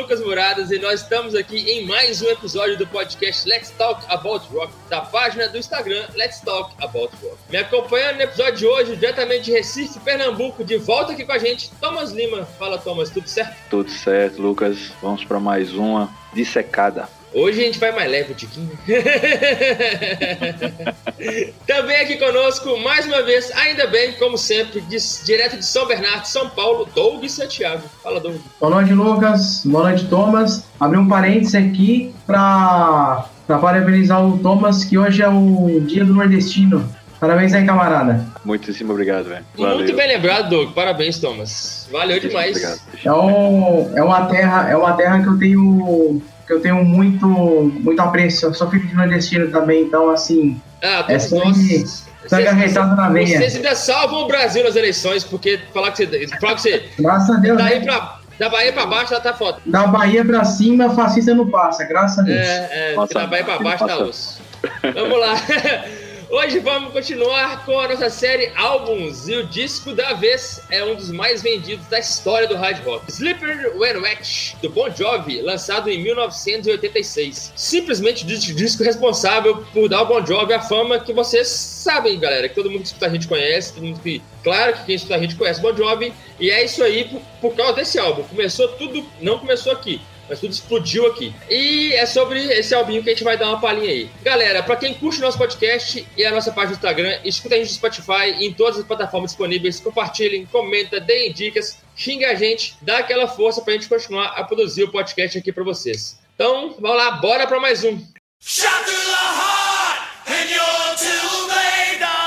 Lucas Muradas e nós estamos aqui em mais um episódio do podcast Let's Talk About Rock, da página do Instagram Let's Talk About Rock. Me acompanhando no episódio de hoje, diretamente de Recife, Pernambuco, de volta aqui com a gente, Thomas Lima. Fala, Thomas, tudo certo? Tudo certo, Lucas. Vamos para mais uma dissecada. Hoje a gente vai mais leve, o Tiquinho. Também aqui conosco, mais uma vez, ainda bem, como sempre, de, direto de São Bernardo, São Paulo, Doug Santiago. Fala, Doug. Boa noite, Lucas. Boa noite, Thomas. Abri um parênteses aqui para parabenizar o Thomas, que hoje é o dia do nordestino. Parabéns aí, camarada. Muitíssimo obrigado, velho. Muito bem lembrado, Doug. Parabéns, Thomas. Valeu demais. Obrigado. É, um, é, uma terra, é uma terra que eu tenho que eu tenho muito, muito apreço. Eu sou filho de nordestino também, então, assim. Ah, é sangue, sangue arretado na veia. Vocês ainda salvam o Brasil nas eleições, porque falar que você. Falar que você Graças a Deus. Daí né? pra, da Bahia pra baixo, ela tá foda. Da Bahia pra cima, fascista não passa, graças a Deus. É, é, da Bahia pra baixo tá osso. Vamos lá. Hoje vamos continuar com a nossa série Álbuns e o disco da vez é um dos mais vendidos da história do hard rock. Slipper When Wet, do Bon Jovi, lançado em 1986. Simplesmente o disco responsável por dar ao Bon Jovi a fama que vocês sabem, galera, que todo mundo que escuta a gente conhece, todo mundo que... Claro que quem escuta a gente conhece Bon Jovi, e é isso aí por, por causa desse álbum. Começou tudo, não começou aqui, mas tudo explodiu aqui. E é sobre esse albinho que a gente vai dar uma palhinha aí. Galera, para quem curte o nosso podcast e a nossa página do Instagram, escuta a gente no Spotify e em todas as plataformas disponíveis, compartilhem, comenta, deem dicas, xinga a gente, dá aquela força pra gente continuar a produzir o podcast aqui para vocês. Então, vamos lá, bora para mais um. Shut Explicando o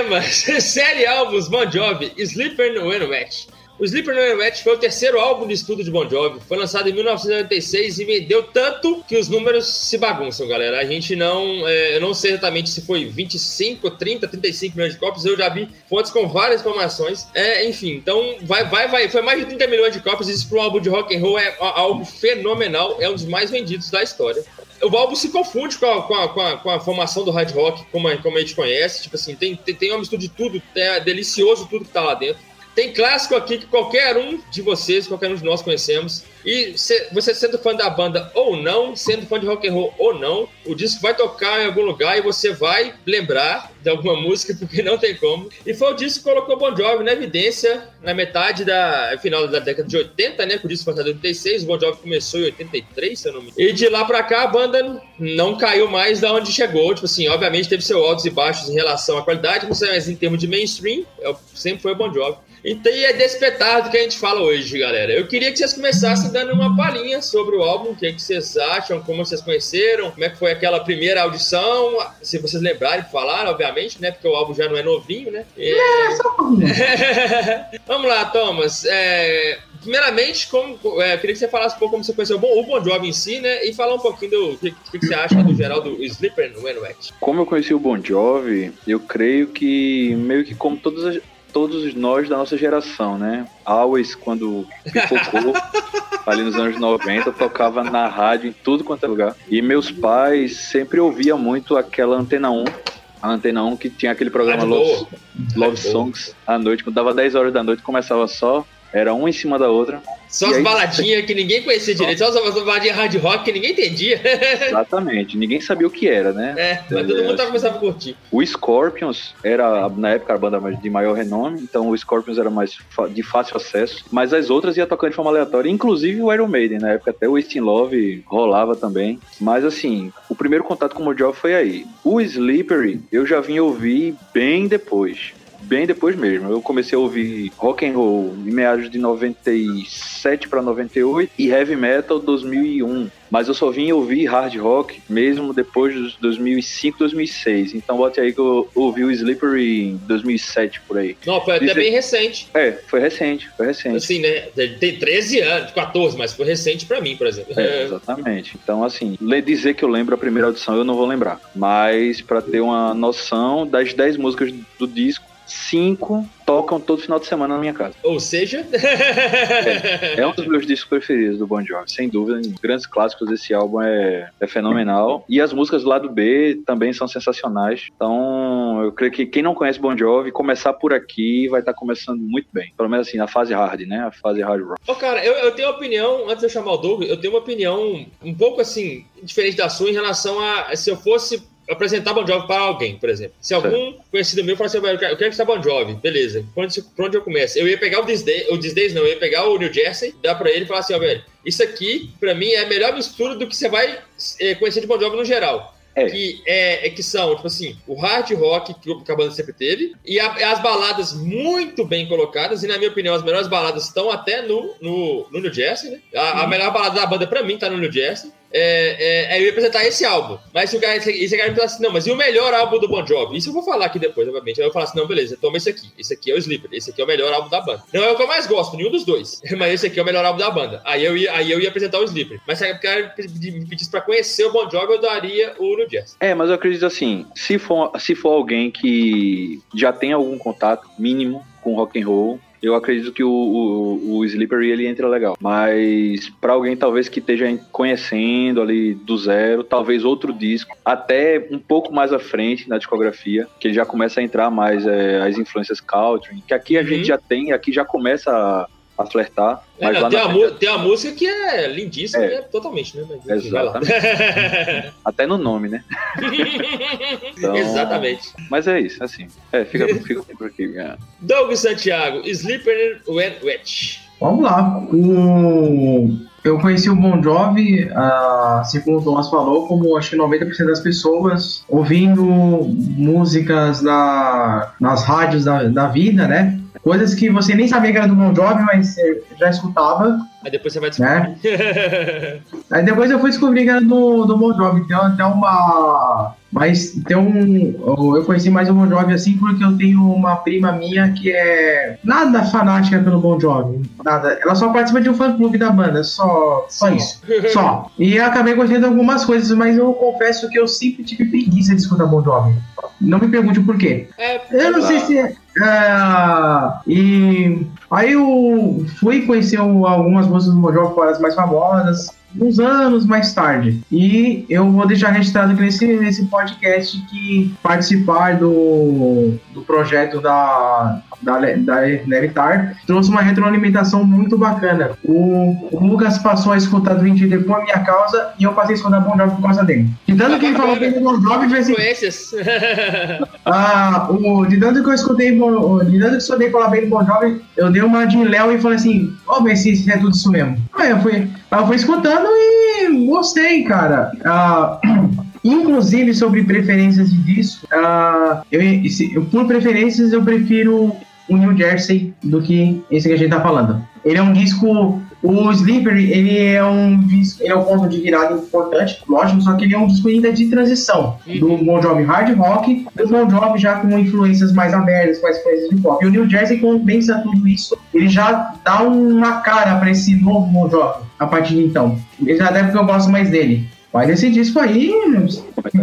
tema, série álbuns Bon Jovi, Sleeper no Wet. O Sleeper No Wet foi o terceiro álbum de estudo de Bon Jovi. Foi lançado em 1996 e vendeu tanto que os números se bagunçam, galera. A gente não. É, eu não sei exatamente se foi 25, 30, 35 milhões de cópias. Eu já vi fontes com várias informações. É, enfim, então vai, vai, vai. Foi mais de 30 milhões de cópias. Isso para um álbum de rock and roll é algo fenomenal. É um dos mais vendidos da história o álbum se confunde com a, com a, com a, com a formação do hard rock, como a, como a gente conhece. Tipo assim, tem, tem, tem uma mistura de tudo, é delicioso tudo que tá lá dentro. Tem clássico aqui que qualquer um de vocês, qualquer um de nós conhecemos. E se, você sendo fã da banda ou não, sendo fã de rock and roll ou não, o disco vai tocar em algum lugar e você vai lembrar de alguma música, porque não tem como. E foi o disco que colocou Bon Jovi na evidência na metade da final da década de 80, né? Que o disco foi em 86, o Bon Jovi começou em 83, se eu não me engano. E de lá pra cá a banda não caiu mais da onde chegou. Tipo assim, obviamente teve seus altos e baixos em relação à qualidade, mas em termos de mainstream, é sempre foi o Bon Jovi. Então, e é desse petardo que a gente fala hoje, galera. Eu queria que vocês começassem dando uma palhinha sobre o álbum, o que, é que vocês acham, como vocês conheceram, como é que foi aquela primeira audição, se vocês lembrarem, falaram, obviamente, né? Porque o álbum já não é novinho, né? E... É, só Vamos lá, Thomas. É... Primeiramente, como, é, eu queria que você falasse um pouco como você conheceu o Bon Jovi em si, né? E falar um pouquinho do que, que, que você acha do geral do Sleeper no Wet. Como eu conheci o Bon Jovi, eu creio que meio que como todas as, todos nós da nossa geração, né? Always, quando pipocou, ali nos anos 90, tocava na rádio em tudo quanto é lugar. E meus pais sempre ouviam muito aquela Antena 1, a Antena 1 que tinha aquele programa Love, Love Songs à noite, quando dava 10 horas da noite, começava só, era uma em cima da outra. Só as aí... baladinhas que ninguém conhecia direito, só as baladinhas hard rock que ninguém entendia. Exatamente, ninguém sabia o que era, né? É, mas todo mundo tava começando a curtir. O Scorpions era, na época, a banda de maior renome, então o Scorpions era mais de fácil acesso, mas as outras ia tocando de forma aleatória, inclusive o Iron Maiden, na época até o Wasting Love rolava também. Mas assim, o primeiro contato com o Mojo foi aí. O Slippery eu já vim ouvir bem depois. Bem depois mesmo. Eu comecei a ouvir rock and roll em meados de 97 para 98 e heavy metal 2001. Mas eu só vim ouvir hard rock mesmo depois dos 2005, 2006. Então bote aí que eu ouvi o Slippery em 2007 por aí. Não, foi até bem recente. É, foi recente, foi recente. Assim, né? Tem 13 anos, 14, mas foi recente pra mim, por exemplo. É, exatamente. Então, assim, dizer que eu lembro a primeira audição eu não vou lembrar. Mas, pra ter uma noção, das 10 músicas do disco, 5 tocam todo final de semana na minha casa. Ou seja. É um dos meus discos preferidos do Bon Jovi, sem dúvida. Grandes clássicos desse álbum é, é fenomenal. E as músicas do lado B também são sensacionais. Então, eu creio que quem não conhece Bon Jovi, começar por aqui vai estar começando muito bem. Pelo menos assim, na fase hard, né? A fase hard rock. Ô, cara, eu, eu tenho uma opinião, antes de eu chamar o Doug, eu tenho uma opinião um pouco assim, diferente da sua em relação a se eu fosse apresentar Bon Jovi para alguém, por exemplo. Se algum conhecido meu falasse assim, "Velho, eu quero que você Bon Jovi, beleza. Por onde, por onde eu começo? Eu ia pegar o Disney, o Disney não, eu ia pegar o New Jersey, dar pra ele e falar assim, ó, velho, isso aqui, pra mim, é a melhor mistura do que você vai eh, conhecer de Bon Jovi no geral. É. Que, é, é que são, tipo assim, o hard rock que a banda sempre teve, e a- as baladas muito bem colocadas, e na minha opinião, as melhores baladas estão até no, no, no New Jersey, né? A, a melhor balada da banda, pra mim, tá no New Jersey. É, é, ia apresentar esse álbum. Mas se o cara, se, se o cara me falar assim, não, mas e o melhor álbum do Bon Jovi? Isso eu vou falar aqui depois, obviamente. Aí eu falo assim, não, beleza, toma esse aqui. Esse aqui é o Sleeper. Esse aqui é o melhor álbum da banda. Não é o que eu mais gosto, nenhum dos dois. Mas esse aqui é o melhor álbum da banda. Aí eu ia, aí eu ia apresentar o Sleeper. Mas se o cara me pedisse pra conhecer o Bon Jovi, eu daria o New Jazz. É, mas eu acredito assim, se for, se for alguém que já tem algum contato mínimo com rock and roll, eu acredito que o, o, o Slippery ele entra legal. Mas para alguém talvez que esteja conhecendo ali do zero, talvez outro disco, até um pouco mais à frente na discografia, que ele já começa a entrar mais é, as influências country, que aqui a Uhum. gente já tem, aqui já começa a, a flertar. É, Mas não, lá tem, na uma, mu- tem uma música que é lindíssima, É. né? Totalmente, né? Mas, lá. até no nome, né? Então- Exatamente. Mas é isso, assim. É, fica, fica por aqui. é. Doug Santiago, Sleeper When Wet. Vamos lá. O... Eu conheci o Bon Jovi, ah, assim como o Thomas falou, como acho que 90% das pessoas ouvindo músicas na, nas rádios da, da vida, né? Coisas que você nem sabia que era do Bon Jovi, mas você já escutava. Aí depois você vai descobrir. Aí depois eu fui descobrir que era do, do Bon Jovi. Tem até uma. Mas tem um. Eu conheci mais o Bon Jovi assim porque eu tenho uma prima minha que é nada fanática pelo Bon Jovi. Nada. Ela só participa de um fã clube da banda. Só, só isso. Só. E eu acabei gostando de algumas coisas, mas eu confesso que eu sempre tive preguiça de escutar Bon Jovi. Não me pergunte o porquê. É, Eu não sei se. é, e aí eu fui conhecer algumas músicas do foram as mais famosas, uns anos mais tarde. E eu vou deixar registrado aqui nesse, nesse podcast que participar do, do projeto da, da, da Levitar trouxe uma retroalimentação muito bacana. O, o Lucas passou a escutar Dream Theater por minha causa e eu passei a escutar Bon Jovi por causa dele. De tanto que ele falou bem do Bon Jovi, foi assim, ah, o, de tanto que eu escutei, de tanto que eu escutei falar bem do Bon Jovi, eu dei uma de Léo e falei assim, ó, ver se se é tudo isso mesmo. Aí eu fui, eu fui escutando e gostei, cara. Ah, inclusive sobre preferências de disco, ah, eu, eu- por preferências eu prefiro o New Jersey do que esse que a gente tá falando. Ele é um disco o Sleeper, ele é um disco, ele é um ponto de virada importante, lógico, só que ele é um disco ainda de transição do Bon Jovi hard rock, do Bon Jovi já com influências mais abertas, com as coisas de pop. E o New Jersey condensa tudo isso, ele já dá uma cara para esse novo Bon Jovi a partir de então. Ele Até porque eu gosto mais dele. Mas esse disco aí,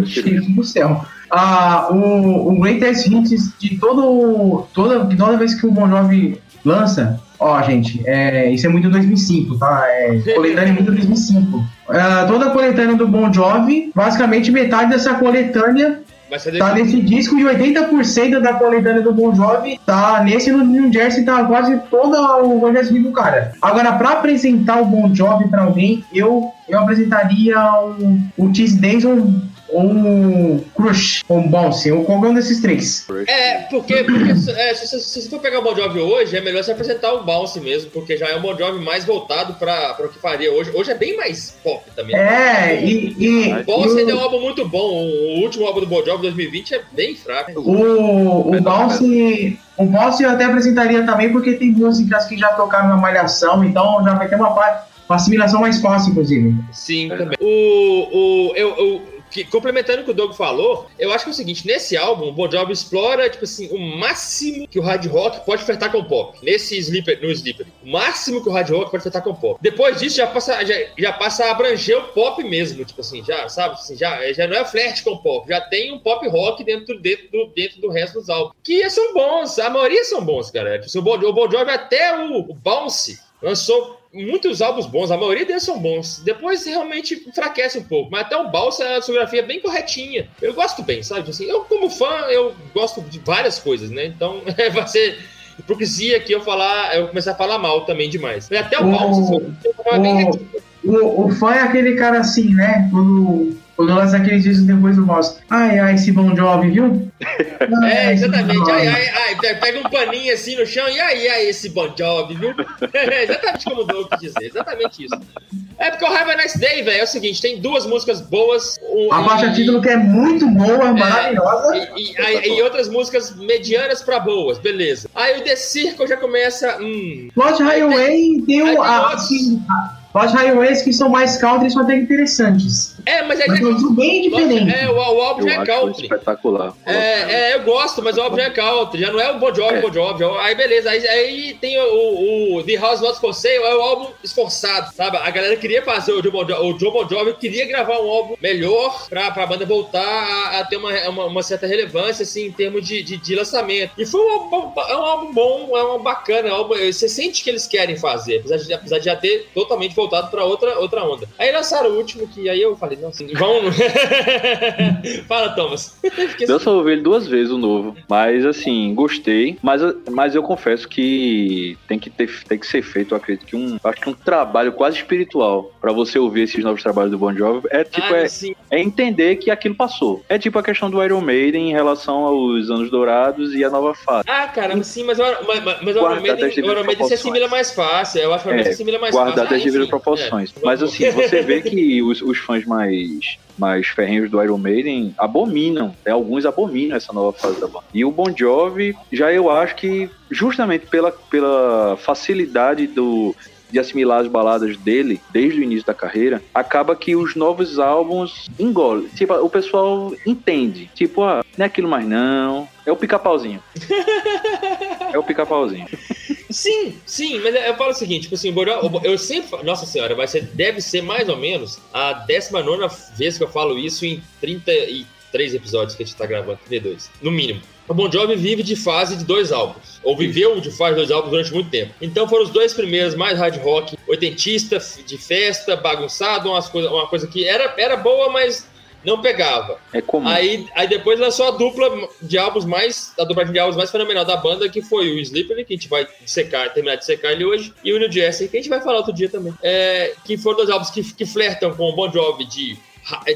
cheiro do céu. Ah, o, o Greatest Hits de todo, toda, toda vez que o Bon Jovi lança, ó, gente, é, isso é muito 2005, tá? É, coletânea é muito 2005. Ah, toda a coletânea do Bon Jovi, basicamente metade dessa coletânea tá nesse disco e 80% da coletânea do Bon Jovi tá nesse no New Jersey, tá quase toda o Jovi do cara. Agora, pra apresentar o Bon Jovi pra alguém, eu, eu apresentaria o, o Cheese Denson um Crush, um Bounce, ou qualquer um desses três. É, porque, porque é, se, se, se, você for pegar o Bon Jovi hoje, é melhor você apresentar o Bounce mesmo, porque já é um Bon Jovi mais voltado para o que faria hoje. Hoje é bem mais pop também. É, e... e o Bounce ainda é um álbum muito bom. O último álbum do Bon Jovi, 2020, é bem fraco. O, o Bounce... O Bounce eu até apresentaria também, porque tem músicas que já tocaram na Malhação, então já vai ter uma uma assimilação mais fácil, inclusive. Sim, também. O, o, eu, eu que, complementando o que o Doug falou, eu acho que é o seguinte: nesse álbum, o Bon Jovi explora, tipo assim, o máximo que o hard rock pode ofertar com o pop. Nesse Sleeper, no Sleeper. O máximo que o hard rock pode ofertar com o pop. Depois disso, já passa, já, já passa a abranger o pop mesmo, tipo assim, já, sabe? Assim, já, já não é flerte com o pop, já tem um pop rock dentro, dentro, do, dentro do resto dos álbuns. Que são bons, a maioria são bons, cara. Tipo, o, bon, o Bon Jovi, até o, o Bounce, lançou muitos álbuns bons, a maioria deles são bons. Depois realmente enfraquece um pouco, mas até o Balsa é uma discografia bem corretinha. Eu gosto bem, sabe? Assim, eu, como fã, eu gosto de várias coisas, né? Então vai ser hipocrisia aqui eu falar, eu começar a falar mal também demais. Mas até o, o Balsa, o, bem o, o fã é aquele cara assim, né? Quando lança aqueles discos depois do gosto. Ai, ai, esse Bon Jovi, viu? Ai, é, exatamente. Ai, ai, ai. Pega um paninho assim no chão e ai, ai, esse Bon Jovi, viu? É exatamente como o Doug quis dizer. Exatamente isso. É porque o Have a Nice Day, velho, é o seguinte, tem duas músicas boas. Um, a faixa título que é muito boa, é, maravilhosa. E, e, e, outras músicas medianas pra boas, beleza. Aí o The Circle já começa... Hum, Lost Highway tem, tem o... A, Lost Highways que são mais country são até interessantes. É, mas é mas que. bem diferente. É, o, o álbum já é country. espetacular. É, é, eu gosto, mas o álbum já é country. Já não é o Bon Jovi, é. Bon Jovi. Aí beleza. Aí, aí tem o, o, The House Not For Sale, é o álbum esforçado, sabe? A galera queria fazer o Joe Bon Jovi, o Joe bon Jovi queria gravar um álbum melhor pra, pra banda voltar a, a ter uma, uma, uma, certa relevância, assim, em termos de, de, de, lançamento. E foi um álbum, é um álbum bom, é um álbum bacana. É um álbum, você sente que eles querem fazer, apesar de, apesar de já ter totalmente voltado pra outra, outra onda. Aí lançaram o último, que aí eu falei, nossa, vão Fala, Thomas. Eu só ouvi ele duas vezes o novo. Mas assim, gostei. Mas, mas eu confesso que tem que, ter, tem que ser feito, eu acredito que um. Acho que um trabalho quase espiritual para você ouvir esses novos trabalhos do Bon Jovi. É tipo, ah, é, é, entender que aquilo passou. É tipo a questão do Iron Maiden em relação aos anos dourados e a nova fase. Ah, caramba, sim, mas, mas, mas o Iron Maiden, o Iron Maiden se assimila mais fácil. Eu acho que o Iron Maiden é, se assimila mais fácil. Guardado as devidas proporções. É, mas assim, você vê que os, os fãs mais mais ferrenhos do Iron Maiden abominam, né? alguns abominam essa nova fase da banda. E o Bon Jovi, já eu acho que justamente pela, pela facilidade do, de assimilar as baladas dele desde o início da carreira, acaba que os novos álbuns engolem. Tipo, o pessoal entende. Tipo, ah, não é aquilo mais não. É o pica-pauzinho. é o pica-pauzinho. Sim, sim, mas eu falo o seguinte, tipo assim, eu sempre, nossa senhora, vai ser, deve ser mais ou menos a 19 vez que eu falo isso em 33 episódios que a gente tá gravando, 32, no mínimo. O Bon Jovi vive de fase de dois álbuns, ou viveu de fase de dois álbuns durante muito tempo. Então foram os dois primeiros mais hard rock, oitentista, de festa, bagunçado, umas coisa, uma coisa que era, era boa, mas não pegava. É comum. Aí, aí depois lançou a dupla de álbuns mais, a dupla de álbuns mais fenomenal da banda, que foi o Slippery, que a gente vai secar, terminar de secar ele hoje, e o New Jersey, que a gente vai falar outro dia também. É, que foram dois álbuns que, que flertam com o Bon Jovi de,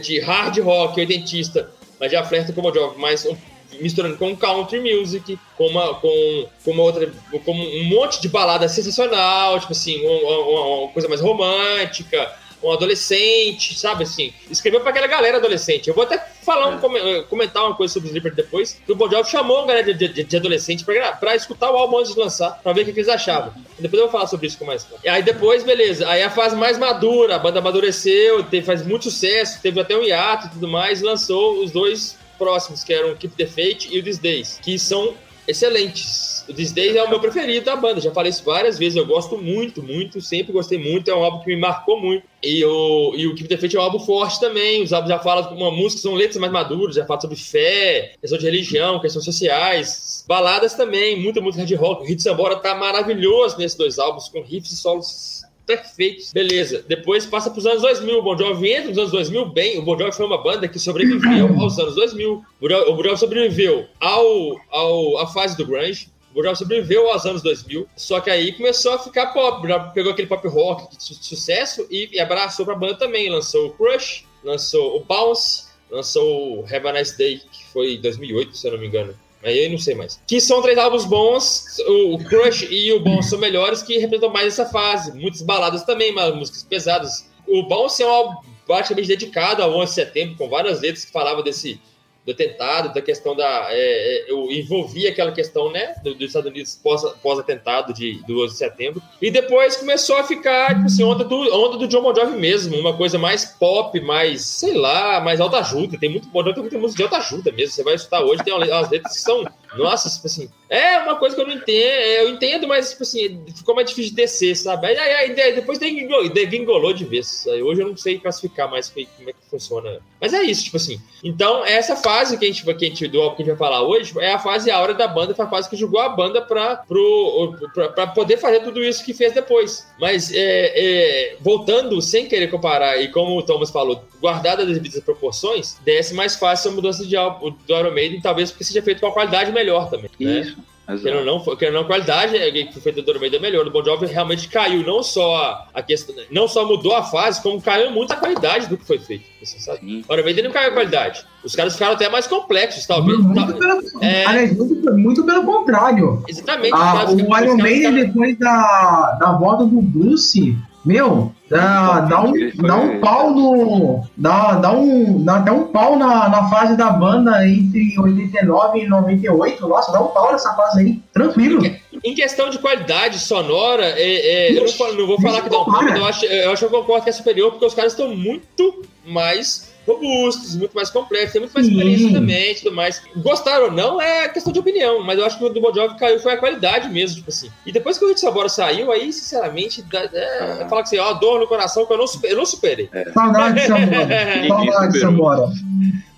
de hard rock, oitentista, mas já flertam com o Bon Jovi mais um, misturando com country music, com uma, com, com uma outra, com um monte de balada sensacional, tipo assim, uma, uma, uma coisa mais romântica, um adolescente, sabe assim? Escreveu para aquela galera adolescente. Eu vou até falar um, é. comentar uma coisa sobre o Slipper depois. Que o Bon Jovi chamou a galera de, de, de adolescente para escutar o álbum antes de lançar, para ver o que, eles achavam. Depois eu vou falar sobre isso com mais. E aí depois, beleza. Aí a fase mais madura, a banda amadureceu, teve, faz muito sucesso, teve até um hiato e tudo mais, e lançou os dois próximos, que eram Keep the Fate e o These Days, que são excelentes o Days é o meu preferido da banda. Já falei isso várias vezes. Eu gosto muito, muito. Sempre gostei muito. É um álbum que me marcou muito. E o, e o Keep the Faith é um álbum forte também. Os álbuns já falam uma música, são letras mais maduras, já falam sobre fé, questão de religião, questões sociais. Baladas também, muita música de rock. O Hit Sambora tá maravilhoso nesses dois álbuns, com riffs e solos perfeitos. Beleza. Depois passa para os anos 2000. O Bon Jovi entra nos anos 2000 bem. O Bon Jovi foi uma banda que sobreviveu aos anos 2000. O Bon Jovi sobreviveu ao, ao, à fase do grunge. O Bon Jovi sobreviveu aos anos 2000, só que aí começou a ficar pop, já pegou aquele pop rock de sucesso e, e abraçou pra banda também, lançou o Crush, lançou o Bounce, lançou Have a Nice Day, que foi em 2008, se eu não me engano. Aí eu não sei mais. Que são três álbuns bons, o Crush e o Bom são melhores, que representam mais essa fase. Muitas baladas também, mas músicas pesadas. O Bom é um álbum praticamente dedicado ao 11 de setembro, com várias letras que falavam desse do atentado, da questão da. É, é, eu envolvi aquela questão, né, do, dos Estados Unidos pós-atentado pós de, do 11 de setembro. E depois começou a ficar, tipo assim, onda do, onda do John Bon Jovi mesmo, uma coisa mais pop, mais, sei lá, mais alta ajuda. Tem muito Jovi, tem muita música de alta ajuda mesmo. Você vai escutar hoje, tem umas letras que são. Nossa, tipo assim. É uma coisa que eu não entendo. Eu entendo, mas, tipo assim, ficou mais difícil de descer, sabe? Aí, aí, aí depois degringolou de vez. Hoje eu não sei classificar mais como é que funciona. Mas é isso, tipo assim. Então, essa fase que a gente, que a gente, do álbum que a gente vai falar hoje é a fase áurea da banda, foi a fase que jogou a banda pra, pro, pra, pra poder fazer tudo isso que fez depois. Mas, é, é, voltando, sem querer comparar, e como o Thomas falou, guardada as devidas proporções, desce mais fácil a mudança de álbum do Iron Maiden, talvez porque seja feito com uma qualidade melhor também. Né? Isso. Querendo não, querendo não, qualidade é, que foi feita do Iron Maiden é melhor. O Bon Jovi realmente caiu, não só a questão, não só mudou a fase, como caiu muito a qualidade do que foi feito. Você sabe? O Iron Maiden não caiu a qualidade. Os caras ficaram até mais complexos, talvez. Muito, pelo, é... aliás, muito, muito, pelo contrário. Exatamente. Ah, o Iron Maiden, depois da, da volta do Bruce, meu, dá, dá, um, dá um pau no. Dá, dá, um, dá até um pau na, na fase da banda entre 89 e 98. Nossa, dá um pau nessa fase aí, tranquilo. Em questão de qualidade sonora, é, é, eu não, não, vou falar que dá um pau, eu acho, eu acho que eu concordo que é superior, porque os caras estão muito mais robustos, muito mais complexos, tem muito mais experiência também tudo mais. Gostaram ou não é questão de opinião, mas eu acho que o do Bon Jovi caiu foi a qualidade mesmo, tipo assim. E depois que o Hit Sabora saiu, aí, sinceramente, dá, é, ah. fala que assim, ó, dor no coração que eu não, eu não superei. É. Saudade, Sabora. Saudade, Sabora.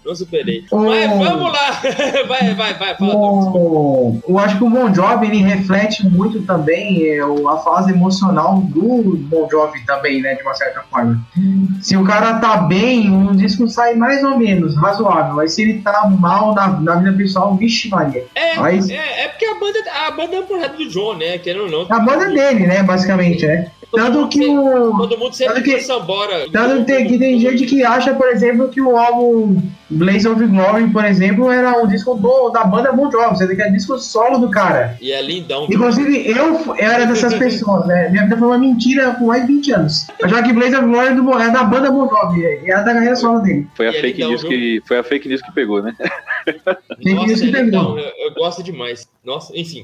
Não superei. O... Mas vamos lá. vai, vai, vai. Fala, o... Eu acho que o Bon Jovi ele reflete muito também é, a fase emocional do Bon Jovi também, né? De uma certa forma. Se o cara tá bem, o disco sai mais ou menos razoável. Mas se ele tá mal na, na vida pessoal, vixe, Maria. É, Mas... é, é porque a banda, a banda é um projeto do John, né? Querendo ou não. A banda dele, né? Basicamente, é. Tanto que o. Todo mundo sempre que, sambora. Tanto que, tem gente que acha, por exemplo, que o álbum Blaze of Glory, por exemplo, era um disco do, da banda Bon Jovi, você tem que é disco solo do cara. E é lindão. Inclusive, eu, era dessas pessoas, né? Minha vida foi uma mentira por mais de 20 anos. Já que Blaze of Glory é, do, é da banda Bon Jovi, e é da carreira solo dele. Foi a, é fake, lindão, news que, foi a fake news que pegou, né? fake news que é pegou. Eu, eu gosto demais. Nossa, enfim.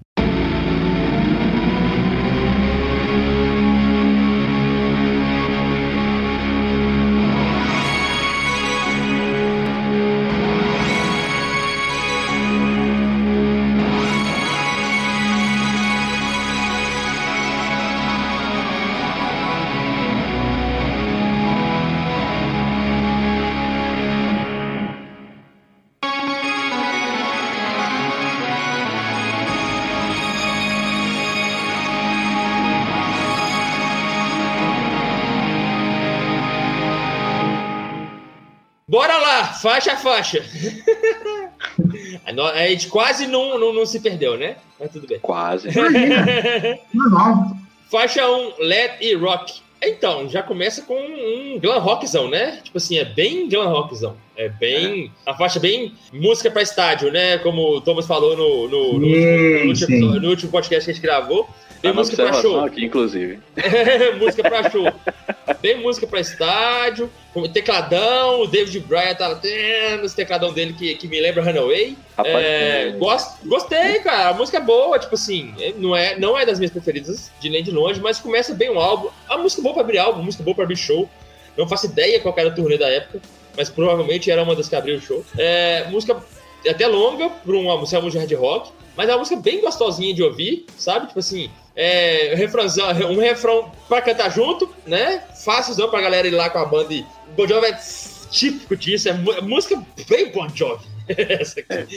Faixa a faixa. a gente quase não, não, não, se perdeu, né? Mas tudo bem. Quase. faixa 1, Let It Rock. Então, já começa com um glam rockzão, né? Tipo assim, é bem glam rockzão. É bem. É. A faixa bem música para estádio, né? Como o Thomas falou no, no, no, no, último, no último podcast que a gente gravou. Bem música pra show. aqui, inclusive. música pra show. Bem música pra estádio. Tecladão, o David Bryan tá tendo esse tecladão dele que, que me lembra Runaway. Rapaz, é, gost, gostei, cara. A música é boa, tipo assim, não é, não é das minhas preferidas, de nem de longe, mas começa bem o álbum. A música boa pra abrir álbum, música boa pra abrir show. Não faço ideia qual era o turnê da época, mas provavelmente era uma das que abriu o show. É, música até longa, pra uma música de hard rock, mas é uma música bem gostosinha de ouvir, sabe? Tipo assim, é, um refrão pra cantar junto, né? Fácilzão pra galera ir lá com a banda. E Bon Jovi é típico disso, é, é música bem Bon Jovi. Essa aqui.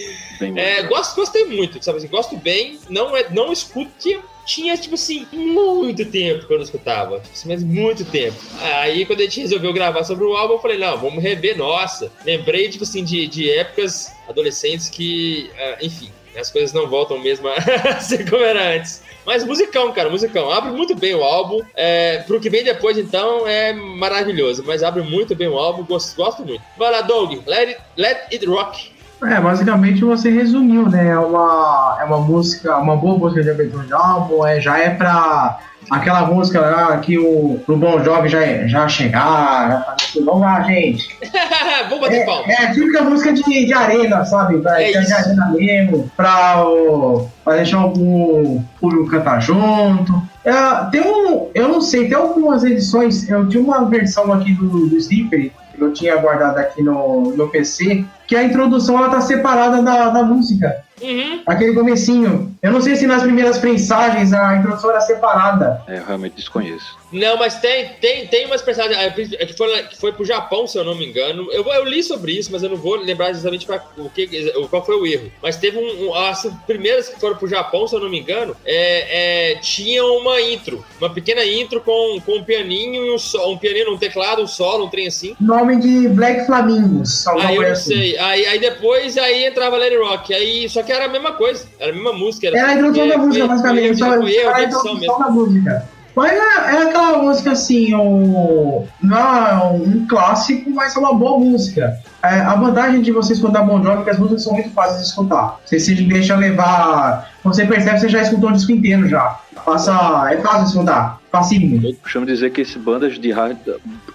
É, é, gosto, gostei muito, sabe assim, gosto bem, não, é, não escuto, tinha, tinha, tipo assim, muito tempo que eu não escutava, tipo assim, mas muito tempo. Aí, quando a gente resolveu gravar sobre o álbum, eu falei, não, vamos rever, nossa. Lembrei, tipo assim, de, de épocas adolescentes que, uh, enfim, As coisas não voltam mesmo ser como era antes. Mas musicão, cara, musicão. Abre muito bem o álbum. É, pro que vem depois, então, é maravilhoso. Mas abre muito bem o álbum, gosto, gosto muito. Vai lá, Doug. Let it, let it rock. É, basicamente você resumiu, né? É uma, é uma música, uma boa música de abertura de álbum, é, já é pra aquela música lá que o, o Bon Jovi já, já chegar, já assim, vamos lá, gente. Vamos bater É, palma. é a típica música de, de arena, sabe? Pra, É de, de arena mesmo, pra, o, pra deixar o público cantar junto. É, tem um, eu não sei, tem algumas edições, eu tinha uma versão aqui do, do Slippery, que eu tinha guardado aqui no, no PC, que a introdução ela tá separada da, da música. Uhum. Aquele comecinho. Eu não sei se nas primeiras prensagens a introdução era separada. É, eu realmente desconheço. Não, mas tem, tem, tem umas personagens é, que foi, que foi pro Japão, se eu não me engano. Eu, eu li sobre isso, mas eu não vou lembrar exatamente qual, o que, qual foi o erro. Mas teve um, um- As primeiras que foram pro Japão, se eu não me engano, é, é, tinham uma intro. Uma pequena intro com, com um pianinho e um, so, um pianino, um teclado, um solo, um trem assim. Nome de Black Flamingos. Aí eu não assim. sei. Aí, aí depois aí entrava Larry Rock. Aí, só que era a mesma coisa. Era a mesma música. Era a introdução da foi- música, foi- basicamente. Só, Foi, foi erro só de a edição introdução mesmo. da música. Mas é, é aquela música assim, um, não é um clássico, mas é uma boa música. É, a vantagem de você escutar Bon Jovi é que as músicas são muito fáceis de escutar. Você se deixa levar. Você percebe, você já escutou o disco inteiro já. Passa, é fácil de escutar. Facinho. Eu costumo dizer que esses bandas de hard,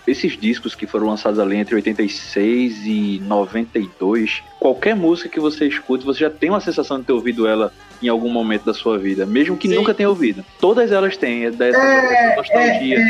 esses discos que foram lançados ali entre 86 e 92, qualquer música que você escute, você já tem uma sensação de ter ouvido ela em algum momento da sua vida, mesmo que Sim. nunca tenha ouvido. Todas elas têm é dessa, É, dessa nostalgia.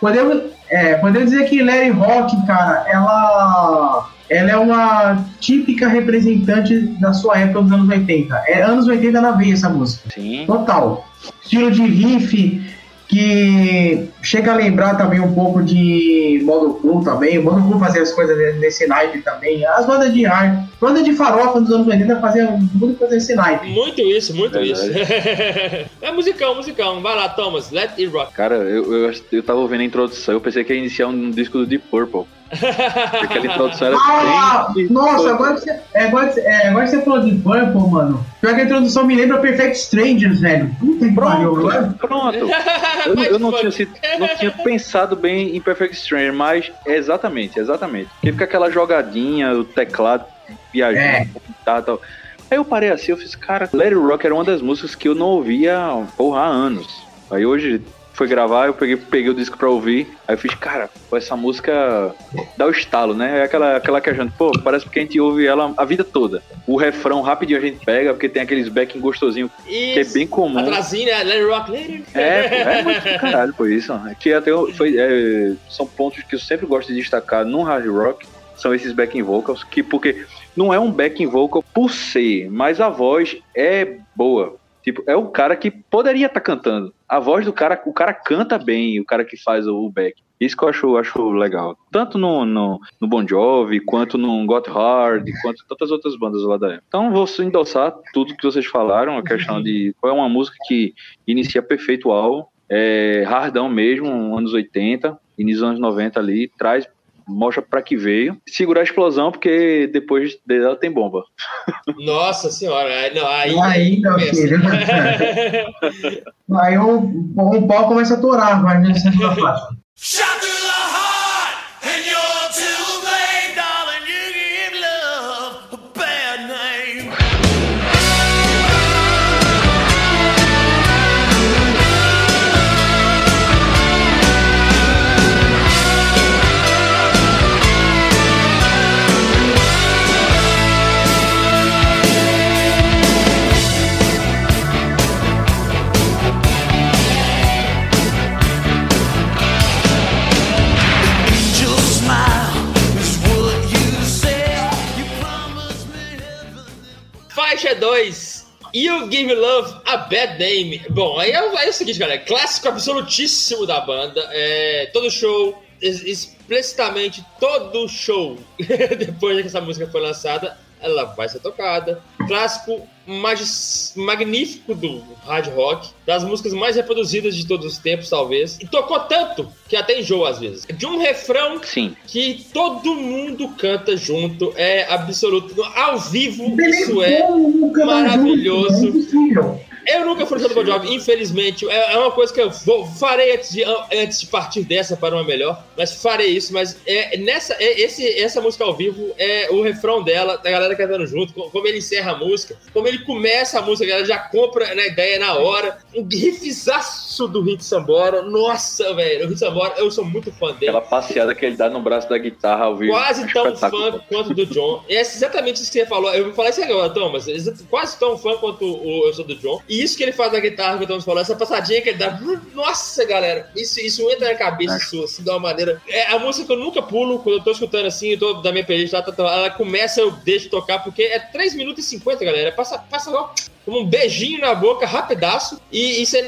Podemos, é, podemos dizer que Larry Rock, cara, ela, ela é uma típica representante da sua época dos anos 80. É anos 80 na veia essa música. Sim. Total. Estilo de riff que chega a lembrar também um pouco de Modo Cool também. O Modo Cool fazia as coisas nesse naipe também. As bandas de hard, bandas de farofa dos anos 80 faziam muita coisa nesse naipe. Muito isso, muito Verdade. isso. é musicão, musicão. Vai lá, Thomas. Let it rock. Cara, eu, eu, eu tava ouvindo a introdução, eu pensei que ia iniciar um disco do Deep Purple. Porque aquela introdução era Ah, bem. nossa, agora que, você, é, agora, que você, é, agora que você falou de Purple, mano. Pior que a introdução me lembra Perfect Strangers, velho. Puta que pariu, né? Pronto, pronto. Eu, eu não, tinha, sido- não tinha pensado bem em Perfect Stranger, mas é exatamente, exatamente. Porque fica aquela jogadinha, o teclado viajando, É. tá, tal. Aí eu parei assim, eu fiz, cara, It Rock era uma das músicas que eu não ouvia, porra, há anos. Aí hoje foi gravar, eu peguei, peguei o disco pra ouvir, aí eu fiz, cara, pô, essa música dá o estalo, né? É aquela, aquela que a gente, pô, parece que a gente ouve ela a vida toda. O refrão rapidinho a gente pega, porque tem aqueles backing gostosinho, que é Isso. bem comum. Atrasinho, né? Let it rock, let it É, pô, é muito caralho, por isso. né? Que até eu- foi, é, são pontos que eu sempre gosto de destacar no hard rock, são esses backing vocals, que porque não é um backing vocal por ser, mas a voz é boa. Tipo, é o cara que poderia estar cantando. A voz do cara, o cara canta bem, o cara que faz o back. Isso que eu acho, acho legal. Tanto no, no, no Bon Jovi, quanto no Got Hard, quanto tantas outras bandas lá da época. Então vou endossar tudo que vocês falaram, a questão de qual é uma música que inicia perfeito o álbum, é hardão mesmo, anos 80, início dos anos 90 ali, traz, mostra pra que veio. Segura a explosão, porque depois dela tem bomba. Nossa senhora, aí- não, aí. Aí, meu filho. Aí o, o pau começa a torar, vai nessa faixa. Shot through the heart, and you're You Give Love a Bad Name. Bom, aí é, é o seguinte, galera. Clássico absolutíssimo da banda. É, todo show, ex- explicitamente todo show, depois que essa música foi lançada, ela vai ser tocada. Clássico magis- magnífico do hard rock, das músicas mais reproduzidas de todos os tempos, talvez. E tocou tanto que até enjoa às vezes. De um refrão Sim. que todo mundo canta junto, é absoluto. Ao vivo, isso é. como nunca mais maravilhoso. É. Eu nunca fui show do Bon Jovi, infelizmente. É, é uma coisa que eu vou, farei antes de, antes de partir dessa para uma melhor. Mas farei isso. Mas é, nessa, é, esse, essa música ao vivo é o refrão dela, da galera cantando junto, co- como ele encerra a música, como ele começa a música, a galera já compra na ideia na hora. Um riffzaço do Hit Sambora. Nossa, velho. O Hit Sambora, eu sou muito fã dele. Aquela passeada que ele dá no braço da guitarra ao vivo. Quase tão fã quanto do John. É exatamente isso que você falou. Eu vou falar isso agora, Thomas. Exa- Quase tão fã quanto o Eu Sou do John. E isso que ele faz na guitarra, que o Thomas falou, essa passadinha que ele dá. Nossa, galera, isso, isso entra na cabeça sua, assim, de uma maneira. É a música que eu nunca pulo, quando eu tô escutando assim, eu tô da minha playlist, lá, tá, tá, ela começa, eu deixo tocar, porque é 3 minutos e 50, galera. Passa, passa logo como um beijinho na boca, rapidaço. E você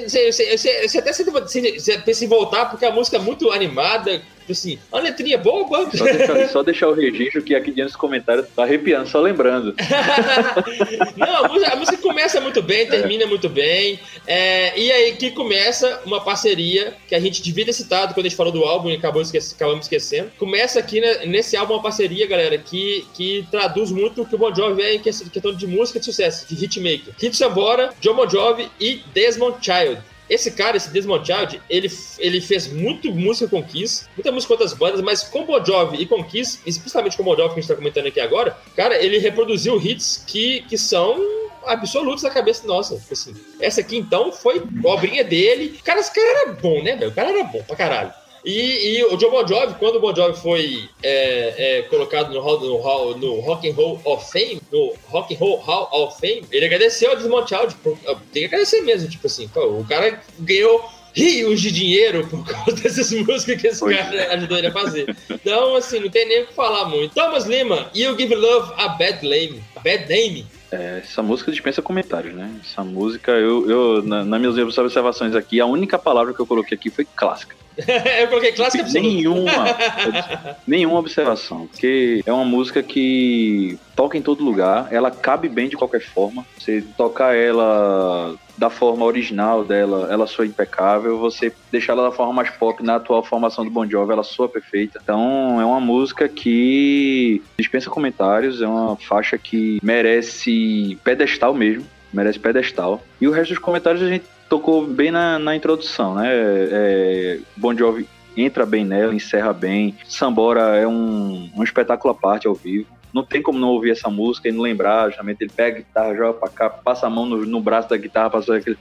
até você pensa em voltar, porque a música é muito animada. Tipo assim, a letrinha boba. Só deixar, só deixar o registro que aqui dentro dos comentários tá arrepiando, só lembrando. Não, a música, a música começa muito bem, termina muito bem. é, e aí que começa uma parceria que a gente devia ter citado quando a gente falou do álbum e acabou esquece- acabamos esquecendo. Começa aqui né, nesse álbum uma parceria, galera, que, que traduz muito o que o Bon Jovi é em questão de música de sucesso, de hitmaker. Hit Sambora, John Bon Jovi e Desmond Child. Esse cara, esse Desmond Child, ele, ele fez muito música com Kiss, muita música com outras bandas, mas com Bon Jovi e com Kiss, especialmente com Bon Jovi que a gente tá comentando aqui agora, cara, ele reproduziu hits que, que são absolutos na cabeça nossa. Tipo assim, essa aqui então foi obrinha dele. Cara, esse cara era bom, né, velho? O cara era bom pra caralho. E, e o John Bon Jovi, quando o Bon Jovi foi é, é, colocado no, no, no Rock and Roll of Fame, no Rock and Roll Hall of Fame, ele agradeceu ao Desmond Child. por- Tem que agradecer mesmo, tipo assim, pô, o cara ganhou rios de dinheiro por causa dessas músicas que esse Foi. cara ajudou ele a fazer. Então, assim, não tem nem o que falar muito. Thomas Lima, You Give Love a Bad Name. A Bad Name. É, essa música dispensa comentários, né? Essa música, eu, eu na, nas minhas observações aqui, a única palavra que eu coloquei aqui foi clássica. eu coloquei clássica absoluta. Nenhuma, nenhuma observação, porque é uma música que toca em todo lugar, ela cabe bem de qualquer forma. Você tocar ela da forma original dela, ela soa impecável. Você deixar ela da forma mais pop, na atual formação do Bon Jovi, ela soa perfeita. Então, é uma música que dispensa comentários, é uma faixa que merece pedestal mesmo, merece pedestal. E o resto dos comentários a gente tocou bem na, na introdução, né? É, bon Jovi entra bem nela, encerra bem. Sambora é um, um espetáculo à parte ao vivo. Não tem como não ouvir essa música e não lembrar, justamente ele pega a guitarra, joga pra cá, passa a mão no, no braço da guitarra, passa aquele.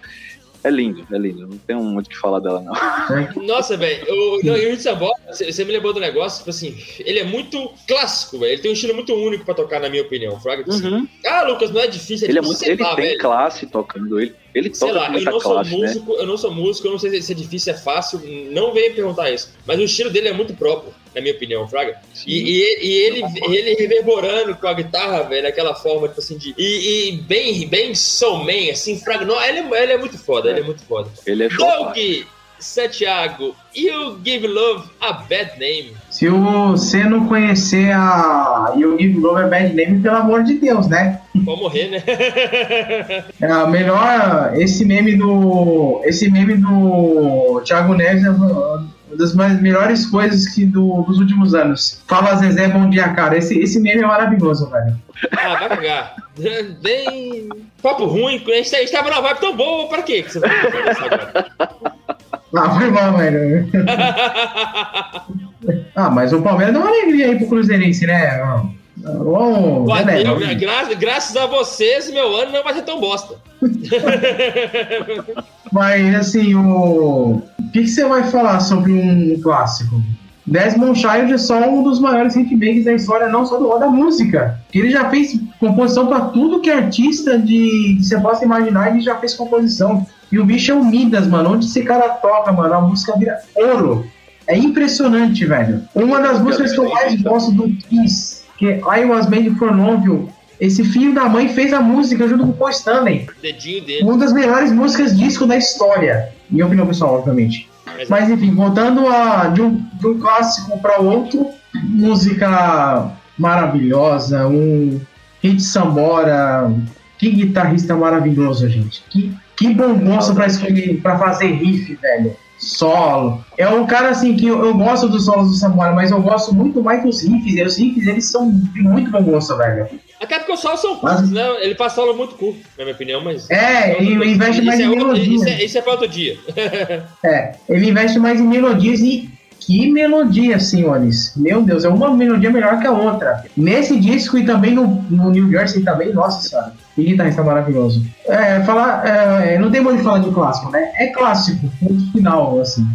É lindo, é lindo. Não tem muito o que falar dela, não. Nossa, velho, e o Sambora, você me lembrou do negócio, tipo assim, ele é muito clássico, velho. Ele tem um estilo muito único pra tocar, na minha opinião. Fraga, tipo assim, Uhum. Ah, Lucas, não é difícil, é Ele, é difícil, muito, ele lá, tem velho. classe tocando, ele, ele Sei toca lá, com eu muita não sou classe, né? músico, eu não sou músico, eu não sei se- se é difícil, se é fácil, não venha perguntar isso. Mas o estilo dele é muito próprio, na minha opinião, Fraga. E, e- e ele, ele reverberando com a guitarra, velho, aquela forma, tipo assim, de. E, e bem, bem soulman, assim, Fraga. Não, ele, é- ele é muito foda, ele é muito foda. Ele é Doug. Santiago, You Give Love a Bad Name. Se você não conhecer a You Give Love a Bad Name, pelo amor de Deus, né? Pode morrer, né? É a melhor. Esse meme do. Esse meme do Thiago Neves é uma das mais- melhores coisas que do- dos últimos anos. Fala Zezé, bom dia, cara. Esse, esse meme é maravilhoso, velho. ah, vai cagar. Bem. Papo ruim, a gente, a gente tava numa vibe tão boa, pra quê que você vai fazer isso agora? Ah, foi mal, velho. Ah, mas o Palmeiras deu uma alegria aí pro Cruzeirense, né? Bom, Pô, né, gra- graças a vocês, meu ano não vai ser tão bosta. Mas assim, o. O que, que você vai falar sobre um clássico? Desmond Child é só um dos maiores hitmakers da história, não só do da música. Ele já fez composição pra tudo que é artista de, que você possa imaginar, ele já fez composição. E o bicho é o Midas, mano. Onde esse cara toca, mano, a música vira ouro. É impressionante, velho. Uma das músicas que eu mais gosto do Kiss, que é I Was Made for Love, esse filho da mãe fez a música junto com o Paul Stanley. Dedinho dele. Uma das melhores músicas disco da história. Minha opinião pessoal, obviamente. Mas- Mas enfim, voltando a, de, um, de um clássico para outro, música maravilhosa, um Hit Sambora. Que guitarrista maravilhoso, gente. Que, que bom gosto pra, escolher, pra fazer riff, velho. Solo. É um cara assim que eu, eu gosto dos solos do Sambora, mas eu gosto muito mais dos riffs. E os riffs eles são de muito bom gosto, velho. Até porque os solos são curtos, né? Ele passa solo muito curto, na minha opinião, mas. É, ele investe mais isso em é, outro, melodia. isso, é, isso é pra outro dia. É, ele investe mais em melodias e que melodia, senhores. Meu Deus, é uma melodia melhor que a outra. Nesse disco e também no, no New Jersey também, nossa senhora. Que guitarrista maravilhoso. É, falar, é, não tem muito de falar de clássico, né? É clássico, ponto final, assim.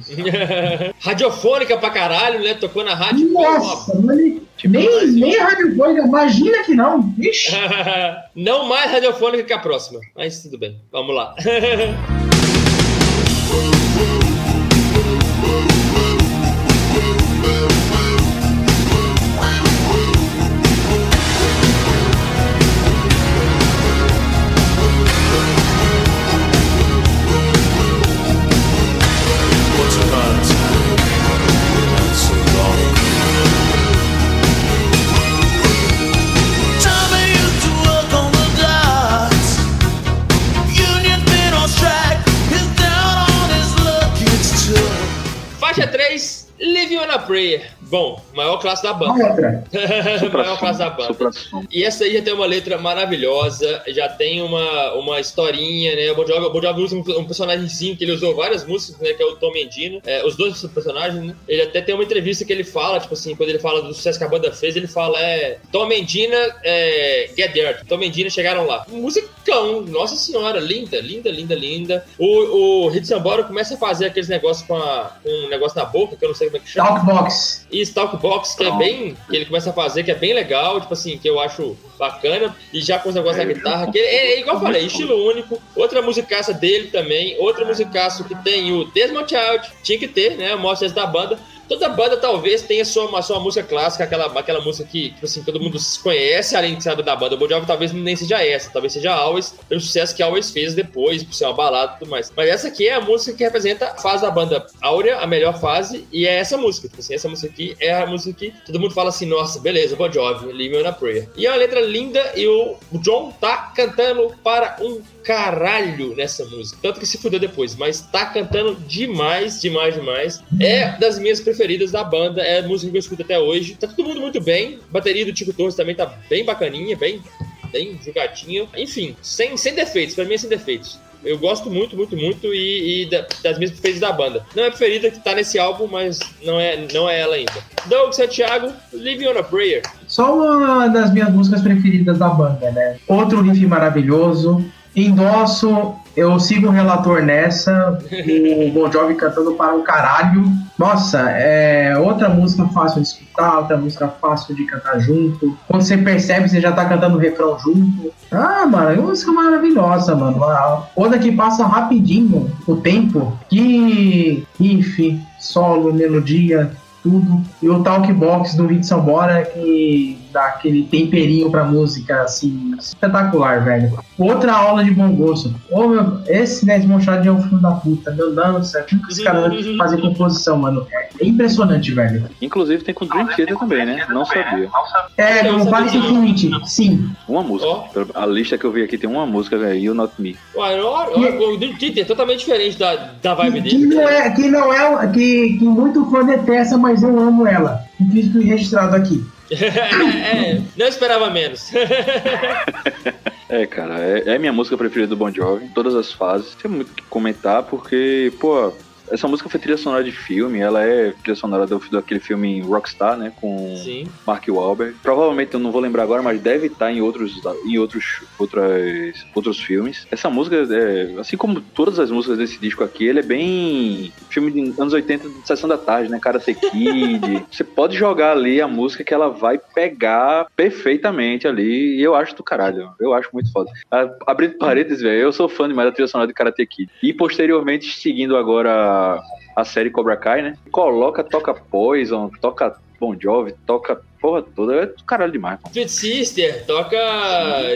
Radiofônica pra caralho, né? Tocou na rádio. Nossa, ele- nem, nem radiofônica, imagina que não. Ixi. Não mais radiofônica que a próxima. Mas tudo bem, vamos lá. Prayer. Bom, maior classe da banda. maior classe da banda. E essa aí já tem uma letra maravilhosa, já tem uma, uma historinha, né? O Bon Jovi, o Bon Jovi usa um, um personagemzinho que ele usou várias músicas, né? Que é o Tom Mendina. É, os dois personagens, né? Ele até tem uma entrevista que ele fala, tipo assim, quando ele fala do sucesso que a banda fez, ele fala, é... Tom Mendina, é, Get There. Tom Mendina chegaram lá. Musicão, nossa senhora, linda, linda, linda, linda. O, o Hit Sambora começa a fazer aqueles negócios com, a, com um negócio na boca, que eu não sei como é que chama. Talkbox. E Stalkbox, que é bem. que ele começa a fazer, que é bem legal, tipo assim, que eu acho bacana. E já com os negócios da guitarra, que é, é igual eu falei, estilo único. Outra musicaça dele também. Outra musicaça que tem o Desmond Child, tinha que ter, né? Mostra da banda. Toda banda talvez tenha sua, sua música clássica, aquela, aquela música que, tipo assim, todo mundo conhece além de saber da banda. Bon Jovi talvez nem seja essa, talvez seja Always, pelo sucesso que Always fez depois, por ser uma balada e tudo mais. Mas essa aqui é a música que representa a fase da banda áurea, a melhor fase, e é essa música. Tipo assim, essa música aqui é a música que todo mundo fala assim, nossa, beleza, Bon Jovi, Leave Me on a Prayer. E é uma letra linda e o John tá cantando para um caralho nessa música. Tanto que se fudeu depois, mas tá cantando demais, demais, demais. É das minhas preferidas da banda, é música que eu escuto até hoje. Tá todo mundo muito bem. A bateria do Tico Torres também tá bem bacaninha, bem, bem jogadinha. Enfim, sem, sem defeitos, pra mim é sem defeitos. Eu gosto muito, muito, muito e, e da- das minhas preferidas da banda. Não é preferida que tá nesse álbum, mas não é, não é ela ainda. Doug Santiago, Living on a Prayer. Só uma das minhas músicas preferidas da banda, né? Outro riff maravilhoso. Endosso, eu sigo o relator nessa. O Bon Jovi cantando para um caralho. Nossa, é outra música fácil de escutar, outra música fácil de cantar junto. Quando você percebe, você já tá cantando o refrão junto. Ah, mano, é uma música maravilhosa, mano. A outra que passa rapidinho o tempo. Que riff, solo, melodia, tudo. E o Talkbox do Hit Sambora que dá aquele temperinho pra música, assim, espetacular, velho. Outra aula de bom gosto. Ô, meu, esse Desmond Child é um filho da puta, meu Deus do céu. Como que esse cara fazer composição, mano? É impressionante, velho. Inclusive tem com Dream Theater também, né? Não sabia. É, Vale que não. Infinity, sim. Uma música. Ó. A lista que eu vi aqui tem uma música, velho. You Not Me. Ué, o Dream Theater é totalmente diferente da, da vibe Que dele. não é, que não é, que, que muito fã detesta, mas eu amo ela. Fiz registrado aqui. É, não esperava menos. É, cara, é, é minha música preferida do Bon Jovi, todas as fases. Tem muito o que comentar, porque, pô, essa música foi trilha sonora de filme, ela é trilha sonora do, daquele filme Rockstar, né, com Sim. Mark Wahlberg. Provavelmente eu não vou lembrar agora, mas deve estar em outros, em outros, outras, outros filmes. Essa música, é, assim como todas as músicas desse disco aqui, ele é bem filme de anos 80 de sessão da tarde, né? Karate Kid. Você pode jogar ali a música que ela vai pegar perfeitamente ali. E eu acho do caralho. Eu acho muito foda. Abrindo parênteses, velho, eu sou fã demais da trilha sonora de Karate Kid. E posteriormente, seguindo agora a série Cobra Kai, né? Coloca, toca Poison, toca Bon Jovi, toca porra toda é do caralho demais. Sweet Sister, toca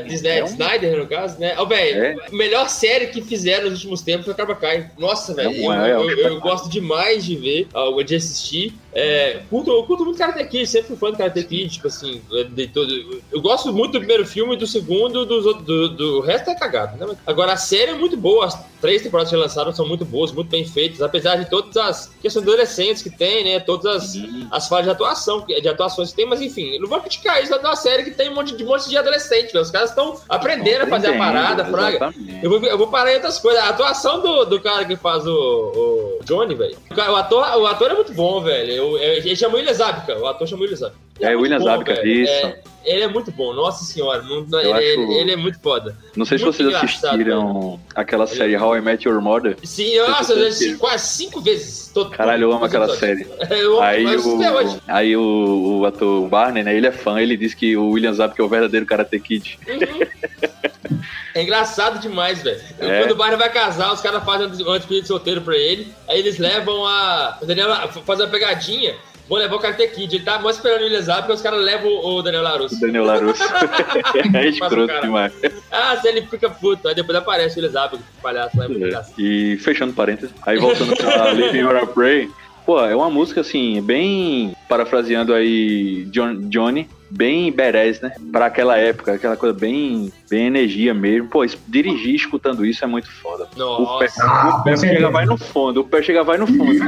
Disney É um- Snyder, no caso, né? Ó, velho, É. a melhor série que fizeram nos últimos tempos foi Cobra Kai. Nossa, velho, É eu, é, é eu- eu espetáculo. gosto demais de ver, ó, de assistir. É, curto, eu curto muito Karate Kid, sempre fui fã do Karate Kid, tipo assim, de todo, eu gosto muito do primeiro filme, do segundo, dos outros- do, do resto é cagado, né? Agora, a série é muito boa, as três temporadas que lançaram são muito boas, muito bem feitas, apesar de todas as questões adolescentes que tem, né? Todas as, as falhas de atuação, de atuações que tem, mas enfim, não vou criticar isso, é uma série que tem um monte de, um monte de adolescente, né? Os caras estão aprendendo a fazer a parada, fraga. Eu vou, eu vou parar em outras coisas. A atuação do, do cara que faz o, o Johnny, velho. O ator, o ator é muito bom, velho. Eu, eu, ele chama William Zabka. O ator chama William Zabka. Ele É, muito William bom, Zabka, velho. isso. É, ele é muito bom, nossa senhora. Não- ele, acho- ele- ele é muito foda. Não sei se Muito vocês assistiram aquela série How I Met Your Mother. Sim, eu, nossa, eu assisti quase cinco vezes. Todo, Caralho, eu amo aquela série. Eu amo, Aí o, aí o, o ator Barney, né, ele é fã, ele diz que o William Zabka é o verdadeiro Karate Kid. Uhum. É engraçado demais, velho. É. Quando o Barney vai casar, os caras fazem um despedida de solteiro pra ele. Aí eles levam a. O Daniel faz uma pegadinha. Vou levar o Karate Kid. Ele tá mais esperando o Elizabeth porque os caras levam o Daniel O Larusso. Daniel Larusso. é escroto demais. Ah, se ele fica puto. Aí depois aparece o Elizabeth, o palhaço lá. É. E fechando parênteses, aí voltando pra Living Or a Pray, pô, é uma música assim, bem parafraseando aí John, Johnny, bem badass, né? Pra aquela época, aquela coisa bem, bem energia mesmo. Pô, isso- dirigir escutando isso é muito foda. O pé, Nossa. Ah, o pé chega vai no fundo, o pé chega vai no fundo.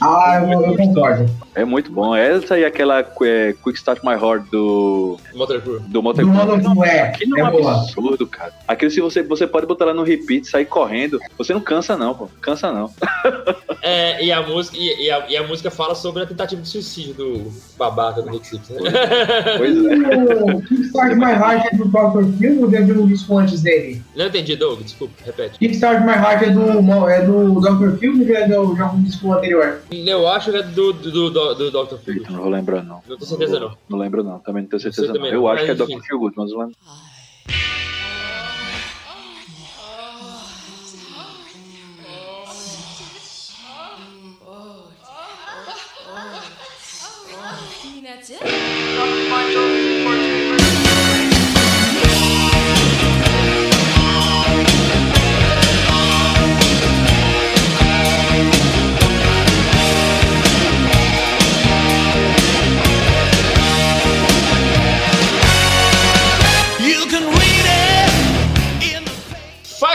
Ah, eu, eu concordo. é muito bom. Essa e aquela é, Quick Start My Heart do, Motor Crew. do Motor Crew. Mono é, Aquilo é é um boa. absurdo, cara. Aquilo se você, você pode botar lá no repeat, sair correndo. Você não cansa, não, pô. Cansa não. É, e a música, e, e a, e a música fala sobre a tentativa de suicídio do babaca do Nick Simpson. né? Pois é. O Kickstart My Heart é do Dr. Phil ou teve um disco antes dele? Não entendi, Doug, desculpa, repete. Kickstart My Heart é do, é do Dr. Phil ou é do, de algum disco anterior? Eu acho que é do, do, do, do Dr. Phil. Eita, não vou lembrar, não. Não tenho certeza, não. Não lembro, não. Também não tenho certeza, não. também Eu não, acho que é Dr. enfim. Feel Good, mas não lembro. That's it?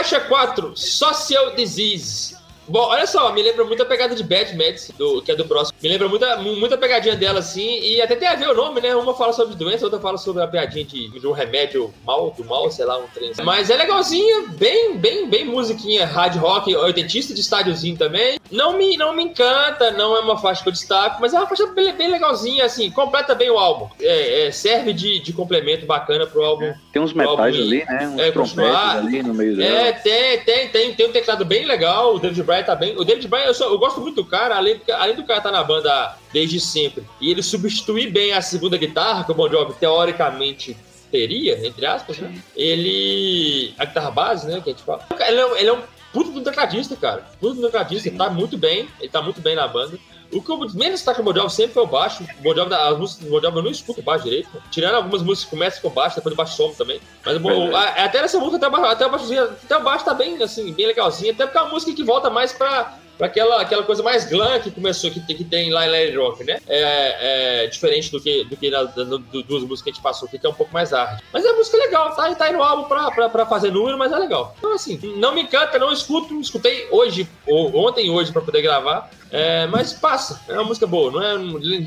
Faixa 4, Social Disease. Bom, olha só, me lembra muito a pegada de Bad Meds, do, que é do próximo. Me lembra muita, mu- muita pegadinha dela, assim, e até tem a ver o nome, né? Uma fala sobre doença, outra fala sobre a piadinha de, de um remédio mal, do mal, sei lá, um trem. assim. Mas é legalzinha, bem, bem, bem musiquinha, hard rock, oitentista de estádiozinho também. Não me, não me encanta, não é uma faixa que eu destaco, mas é uma faixa bem, bem legalzinha, assim, completa bem o álbum. É, é, serve de, de complemento bacana pro álbum. Tem uns metais ali, né? Uns é, trompetes ali no meio É, dela. tem, tem, tem, tem um teclado bem legal. O David Bryan tá bem. O David Bryan, eu, sou- eu gosto muito do cara, além, do- além do cara estar tá na banda desde sempre. E ele substituir bem a segunda guitarra, que o Bon Jovi teoricamente teria, entre aspas, né? Ele. A guitarra base, né? Que a gente fala. Ele é, um- ele é um puto um tecladista, cara. Puto um tecladista, ele tá muito bem. Ele tá muito bem na banda. O que eu menos destaca no Bon Jovi sempre foi o baixo. O Bon Jovi, as músicas do Bon Jovi eu não escuto baixo direito. Tirando algumas músicas que começam com baixo, depois o baixo some também. Mas Verdade. a- até nessa música, até o, baixo, até, o baixo, até o baixo tá bem, assim, bem legalzinho. Até porque é uma música que volta mais pra, pra aquela, aquela coisa mais glam que começou, que, tem- que tem lá em Larry Rock, né? É, é diferente do que, do que nas das duas músicas que a gente passou aqui, que é um pouco mais hard. Mas é música legal, tá, tá aí no álbum pra, pra, pra fazer número, mas é legal. Então, assim, não me encanta, não escuto, escutei hoje, ou ontem e hoje pra poder gravar. É, mas passa, é uma música boa, não é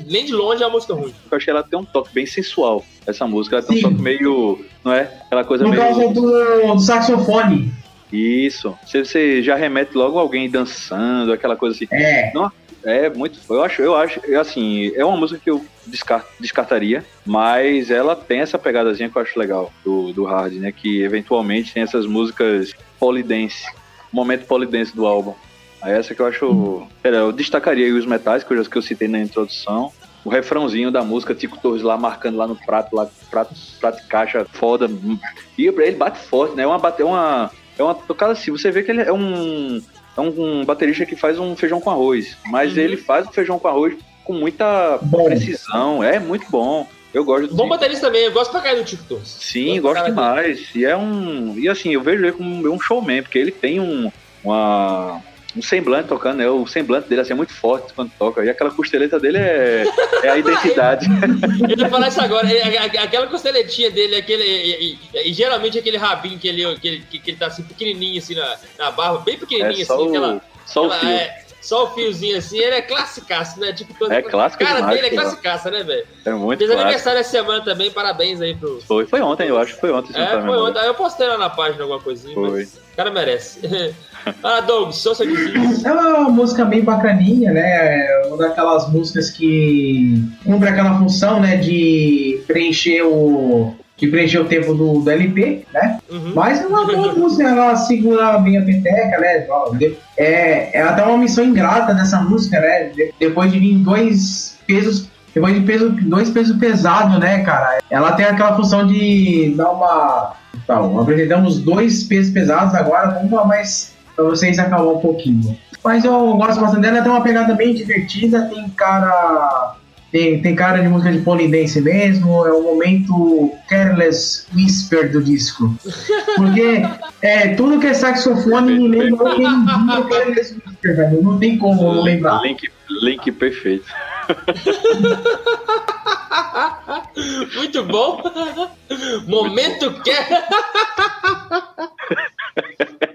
nem de longe é uma música ruim. Eu acho que ela tem um toque bem sensual, essa música. Ela tem Sim. um toque meio. Não é? Aquela coisa Por causa meio. do, do saxofone. Isso. Você, você já remete logo a alguém dançando, aquela coisa assim. É. É muito. Eu acho, eu acho, assim, é uma música que eu descar- descartaria, mas ela tem essa pegadazinha que eu acho legal do, do hard, né? Que eventualmente tem essas músicas polidense, momento polidense do álbum. Aí essa que eu acho. Pera, eu destacaria aí os metais que eu, que eu citei na introdução. O refrãozinho da música, Tico Torres lá marcando lá no prato, lá, prato, prato de caixa foda. E ele bate forte, né? É uma, é uma, é uma tocada assim. Você vê que ele é um, é um, um baterista que faz um feijão com arroz. Mas Uhum. ele faz o feijão com arroz com muita Bom. precisão. É muito bom. Eu gosto do Bom baterista também, eu gosto pra caralho do Tico Torres. Sim, Gosto gosto demais. E é um. E assim, eu vejo ele como um showman, porque ele tem um. Uma, um semblante tocando, né? O semblante dele assim, é muito forte quando toca. E aquela costeleta dele é, é a identidade. Eu ia falar isso agora, é, a- a- aquela costeletinha dele, aquele, e, e- e geralmente aquele rabinho que ele, que ele, que, ele tá assim pequenininho assim na, na barba, bem pequenininho É só assim, o, aquela, só o aquela- fio. é, só o fiozinho assim, ele é classicaço, né? Tipo, todo, É clássico cara demais, dele é classicaça, né, velho? É muito Fez clássico. aniversário essa semana também, parabéns aí pro. Foi, foi ontem, eu acho que foi ontem. tá É, me foi ontem. Aí Eu postei lá na página alguma coisinha, Foi. mas o cara merece. ah, Doug, seu vizinho. É uma música bem bacaninha, né? É uma daquelas músicas que cumpre aquela função, né? De preencher o. De preencher o tempo do, do LP, né? Uhum. Mas é uma boa música, ela segura bem a peteca, né? É, é até uma missão ingrata dessa música, né? De- depois de vir dois pesos. Depois de peso, dois pesos pesados, né, cara? Ela tem aquela função de dar uma. Então, apresentamos dois pesos pesados agora, lá mais pra vocês acalmar um pouquinho. Mas eu gosto bastante dela, ela tem uma pegada bem divertida, tem cara. Tem, tem cara de música de polidense mesmo, é o momento Careless Whisper do disco. Porque é, tudo que é saxofone me lembra dia Careless Whisper, velho. Não tem como não lembrar. Link, link perfeito. Muito bom. Momento que.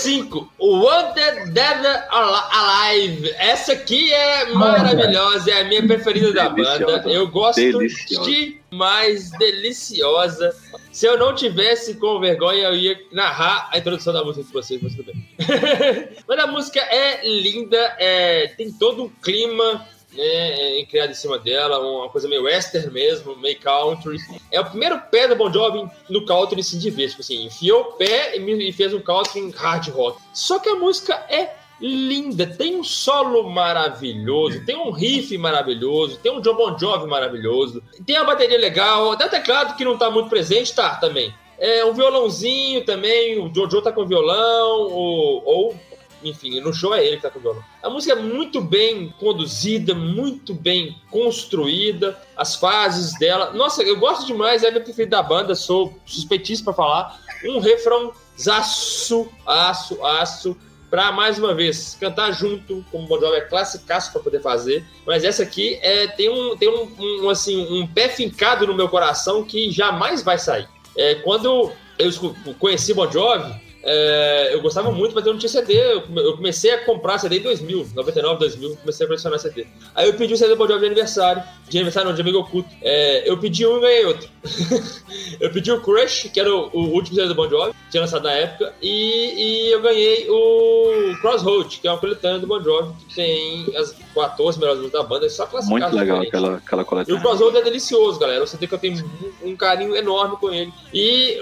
5, Wanted Dead Alive. Essa aqui é maravilhosa, é a minha preferida da banda. Eu gosto Deliciosa. demais, deliciosa. Se eu não tivesse com vergonha, eu ia narrar a introdução da música de vocês, mas tudo bem. mas a música é linda, é, tem todo um clima né, é, em cima dela, uma coisa meio western mesmo, meio country. É o primeiro pé do Bon Jovi no country assim, de tipo assim, enfiou o pé e, fez um country hard rock. Só que a música é linda, tem um solo maravilhoso, tem um riff maravilhoso, tem um John Bon Jovi maravilhoso, tem uma bateria legal, até teclado que não tá muito presente, tá, também. É, um violãozinho também, o Jojo tá com violão, ou enfim, no show é ele que tá com o violão. A música é muito bem conduzida, muito bem construída, as fases dela. Nossa, eu gosto demais, é a minha preferida da banda, sou suspeitíssimo pra falar. Um refrão zaço, aço, aço, pra mais uma vez cantar junto, como o Bon Jovi é classicaço pra poder fazer. Mas essa aqui é, tem, um, tem um, um, assim, um pé fincado no meu coração que jamais vai sair. É, quando eu conheci Bon Jovi, é, eu gostava muito, mas eu não tinha CD. Eu come- eu comecei a comprar CD em 2000, 99, 2000, comecei a colecionar CD. Aí eu pedi o CD do Bon Jovi de aniversário. De aniversário não, de amigo oculto. É, eu pedi um e ganhei outro. eu pedi o Crush, que era o, o último CD do Bon Jovi, tinha lançado na época. E, e eu ganhei o Crossroad, que é uma coletânea do Bon Jovi, que tem as 14 melhores músicas da banda. É só classificar. Muito legal aquela, aquela E o coletânea. Crossroad é delicioso, galera. Você tem que eu tenho um um carinho enorme com ele. E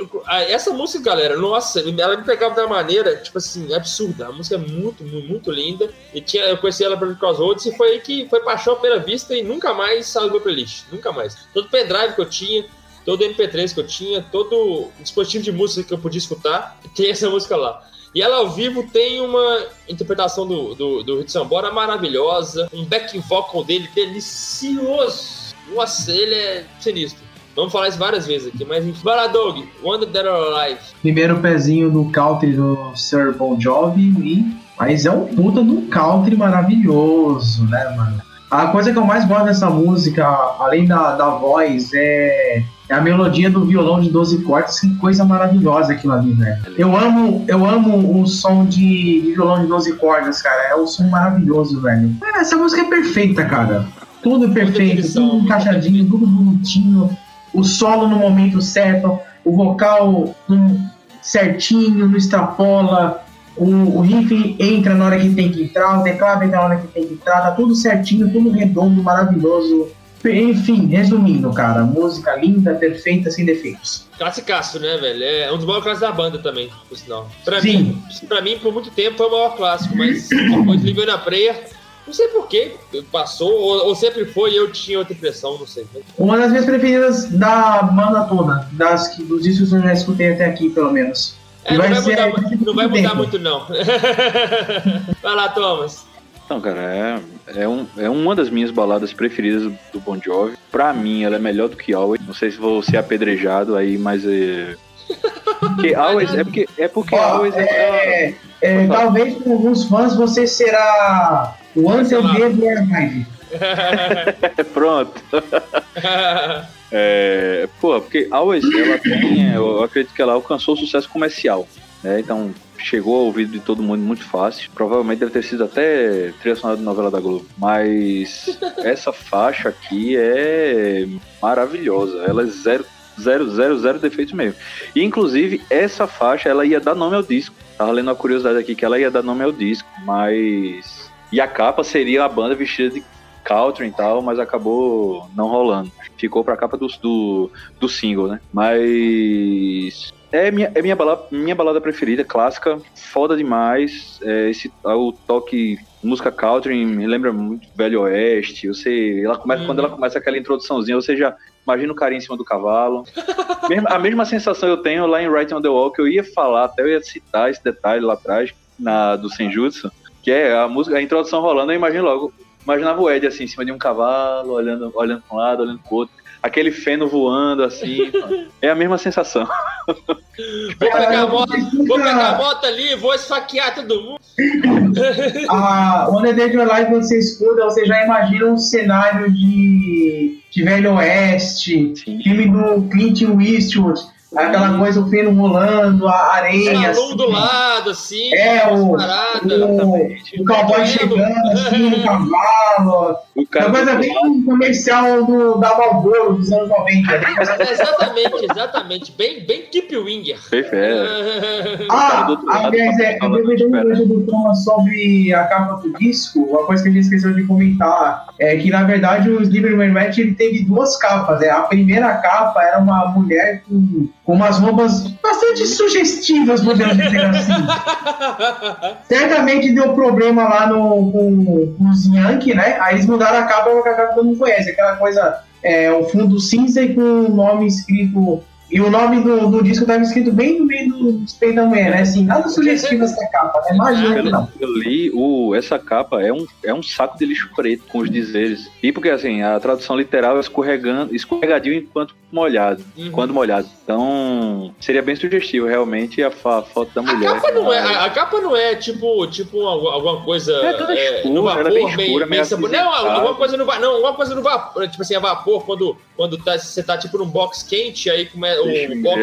essa música, galera, nossa, ela me pegava uma maneira, tipo assim, absurda. A música é muito, mu- muito linda. E tinha, eu conheci ela pelo Crossroads e foi aí que foi paixão à primeira vista e nunca mais saiu do meu playlist. Nunca mais. Todo pendrive que eu tinha, todo MP3 que eu tinha, todo dispositivo de música que eu podia escutar, tem essa música lá. E ela ao vivo tem uma interpretação do, do, do Sambora maravilhosa, um backing vocal dele delicioso. Nossa, ele é sinistro. Vamos falar isso várias vezes aqui, mas enfim. Vai lá, Doug. Wonder Dead or Alive. Primeiro pezinho do country do Sir Bon Jovi, e- mas é um puta de um country maravilhoso, né, mano? A coisa que eu mais gosto dessa música, além da, da voz, é, é a melodia do violão de 12 cordas, que coisa maravilhosa aquilo ali, velho. Eu amo, eu amo o som de, de violão de 12 cordas, cara. É um som maravilhoso, velho. É, essa música é perfeita, cara. Tudo perfeito, definição, tudo encaixadinho, tudo bonitinho. O solo no momento certo, o vocal certinho, não extrapola. o, o riff entra na hora que tem que entrar, o teclado entra na hora que tem que entrar, tá tudo certinho, tudo redondo, maravilhoso. Enfim, resumindo, cara, música linda, perfeita, sem defeitos. Classicaço, né, velho? É um dos maiores clássicos da banda também, por sinal. Pra Sim. mim, pra mim, por muito tempo, foi o maior clássico, mas depois de Living na Prayer, não sei porquê, passou, ou, ou sempre foi e eu tinha outra impressão, não sei. Uma das minhas preferidas da banda toda, das que, dos discos que eu já escutei até aqui, pelo menos. É, não vai vai, mudar, muito- não vai mudar muito, não. vai lá, Thomas. Então, cara, é, é, um, é uma das minhas baladas preferidas do, Bon Jovi. Pra mim, ela é melhor do que Always. Não sei se vou ser apedrejado aí, mas é. Porque Always é porque é porque Ó, Always é, é, é, talvez com alguns fãs você será o Cancelado. Dead or Alive. é pronto. É, pô, porque Always ela tem, eu acredito que ela alcançou o sucesso comercial, né? Então chegou ao ouvido de todo mundo muito fácil. Provavelmente deve ter sido até trilha sonora de novela da Globo. Mas essa faixa aqui é maravilhosa. Ela é zero, zero, zero, zero defeitos mesmo. E inclusive essa faixa ela ia dar nome ao disco. Tava lendo uma curiosidade aqui que ela ia dar nome ao disco, mas e a capa seria a banda vestida de country e tal, mas acabou não rolando. Ficou pra capa do, do, do single, né? Mas é minha, é minha, balada, minha balada preferida, clássica, foda demais. É, esse, o toque música country me lembra muito Velho Oeste. Você, ela começa, Uhum. Quando ela começa aquela introduçãozinha, você já imagina o cara em cima do cavalo. A mesma sensação eu tenho lá em Writing on the Wall, que eu ia falar, até eu ia citar esse detalhe lá atrás, na, do Senjutsu, que é a música, a introdução rolando, eu imagino logo, imaginava o Ed assim, em cima de um cavalo, olhando, olhando para um lado, olhando pro outro, aquele feno voando assim, é a mesma sensação. Vou pegar a moto, vou pegar a moto ali, vou esfaquear todo mundo. A One or Alive, quando você escuta, você já imagina um cenário de, de Velho Oeste, Sim. filme do Clint Eastwood, aquela coisa, o feno rolando, a areia. Do assim. lado, assim, É, o, paradas. o, o cowboy chegando assim no cavalo. Uma coisa bem comercial do, da Marlboro dos anos 90. né? É, exatamente, exatamente. Bem, bem Keep Winger. Perfeito. Ah, do aliás, é, eu lembrei um coisa do Thomas sobre a capa do disco, uma coisa que a gente esqueceu de comentar, é que na verdade o Slippery Match ele teve duas capas, né? A primeira capa era uma mulher com, com umas roupas bastante sugestivas, podemos dizer assim. Certamente deu problema lá no, com, com os Yankee, né? Aí eles mudaram a capa porque a capa mundo conhece, aquela coisa, é, o fundo cinza e com o nome escrito. E o nome do, do disco estava escrito bem no meio do mulher, né? Assim, nada sugestivo essa capa, né? Imagina que Pelo não. que eu li, o, essa capa é um, é um saco de lixo preto com os dizeres. E porque assim, a tradução literal é escorregando, escorregadio enquanto molhado. Uhum. Quando molhado. Então, seria bem sugestivo realmente a, fa- a foto da A mulher. capa não é, a, a capa não é tipo, tipo algu- alguma coisa É toda escura, no ela é vapor, bem escura, meio meio sabor. Não, alguma coisa no vapor, não, alguma coisa no vapor, tipo assim, a vapor quando quando tá, você tá tipo num box quente, aí come, Deixa eu o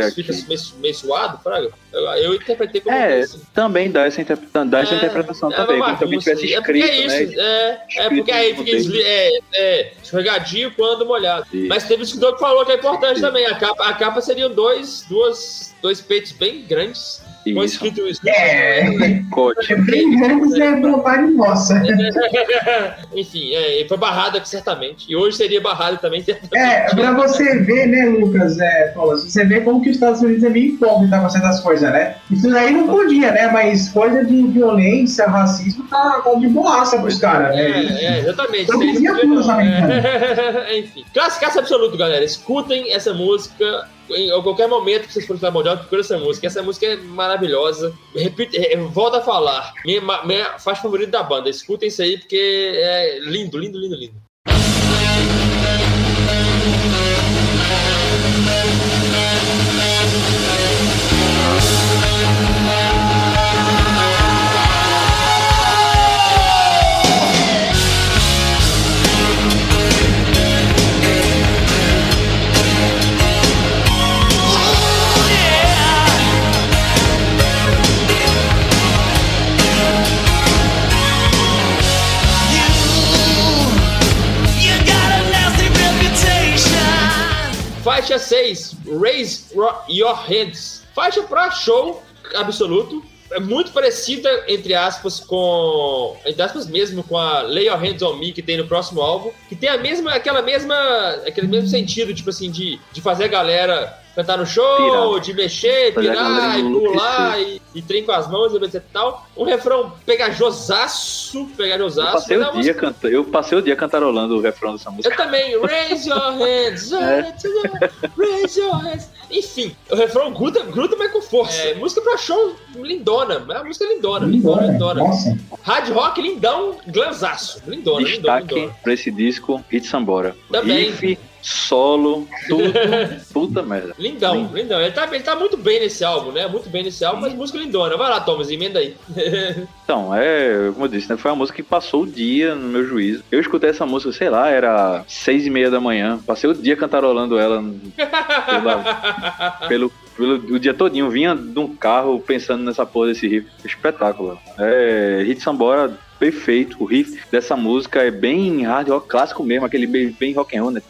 aqui. fica meio, meio suado, fraga. Eu, interpretei como É, isso. também dá essa, interpreta- dá essa interpretação é também, uma como bagunça. tivesse É porque escrito, é isso, né? é, é porque aí fica esli- é, é, escorregadio quando molhado. Isso. Mas teve um escritor que falou que é importante Sim. também. A capa, a capa seriam dois, duas, dois peitos bem grandes, Isso. escrito isso. É, é bem grande, é vontade nossa. Enfim, é, foi barrada certamente. E hoje seria barrado também. certamente. É, pra você ver, né, Lucas, é, Thomas, você vê como que os Estados Unidos é meio hipócrita com certas coisas, né? Isso daí não podia, né? Mas coisa de violência, racismo, tá, tá de boaça pros caras, né? É, é, exatamente. Não podia, tudo É. Enfim, classicaço absoluto, galera. Escutem essa música. Em qualquer momento que vocês forem escutar Mundial, procura essa música. Essa música é maravilhosa. Repito, é, volto a falar. Minha, minha faixa favorita da banda. Escutem isso aí, porque é lindo, lindo, lindo, lindo. Faixa 6, Raise Your Hands. Faixa pra show absoluto. é muito parecida, entre aspas, com. Entre aspas mesmo, com a Lay Your Hands on Me que tem no próximo álbum, que tem a mesma, aquela mesma. aquele mesmo sentido, tipo assim, de, de fazer a galera cantar no show, de mexer, Fazer pirar e pular e, e trem com as mãos e etc e tal. Um refrão pegajosaço, Eu pegajosaço. passei, mas é o dia canta... eu passei o dia cantarolando o refrão dessa música. eu também, raise your hands, É. raise your hands. Enfim, o refrão gruda, gruda mas com força. É, música pra show lindona, é uma música lindona, lindona, lindona. Nossa. Hard rock lindão, glanzaço. Lindona, lindona, Destaque lindona. pra esse disco, Hit Sambora. Também. Riff, solo, tudo. Puta merda. Lindão, lindão. Ele tá, ele tá muito bem nesse álbum, né? Muito bem nesse álbum, mas música lindona. Vai lá, Thomas, emenda aí. Então, é, como eu disse, né, foi uma música que passou o dia no meu juízo. Eu escutei essa música, sei lá, era seis e meia da manhã. Passei o dia cantarolando ela pela- pelo, pelo o dia todinho. Vinha de um carro pensando nessa porra desse riff. Espetáculo. É, Hit Sambora, perfeito. O riff dessa música é bem hard rock clássico mesmo, aquele bem, bem rock and roll, né?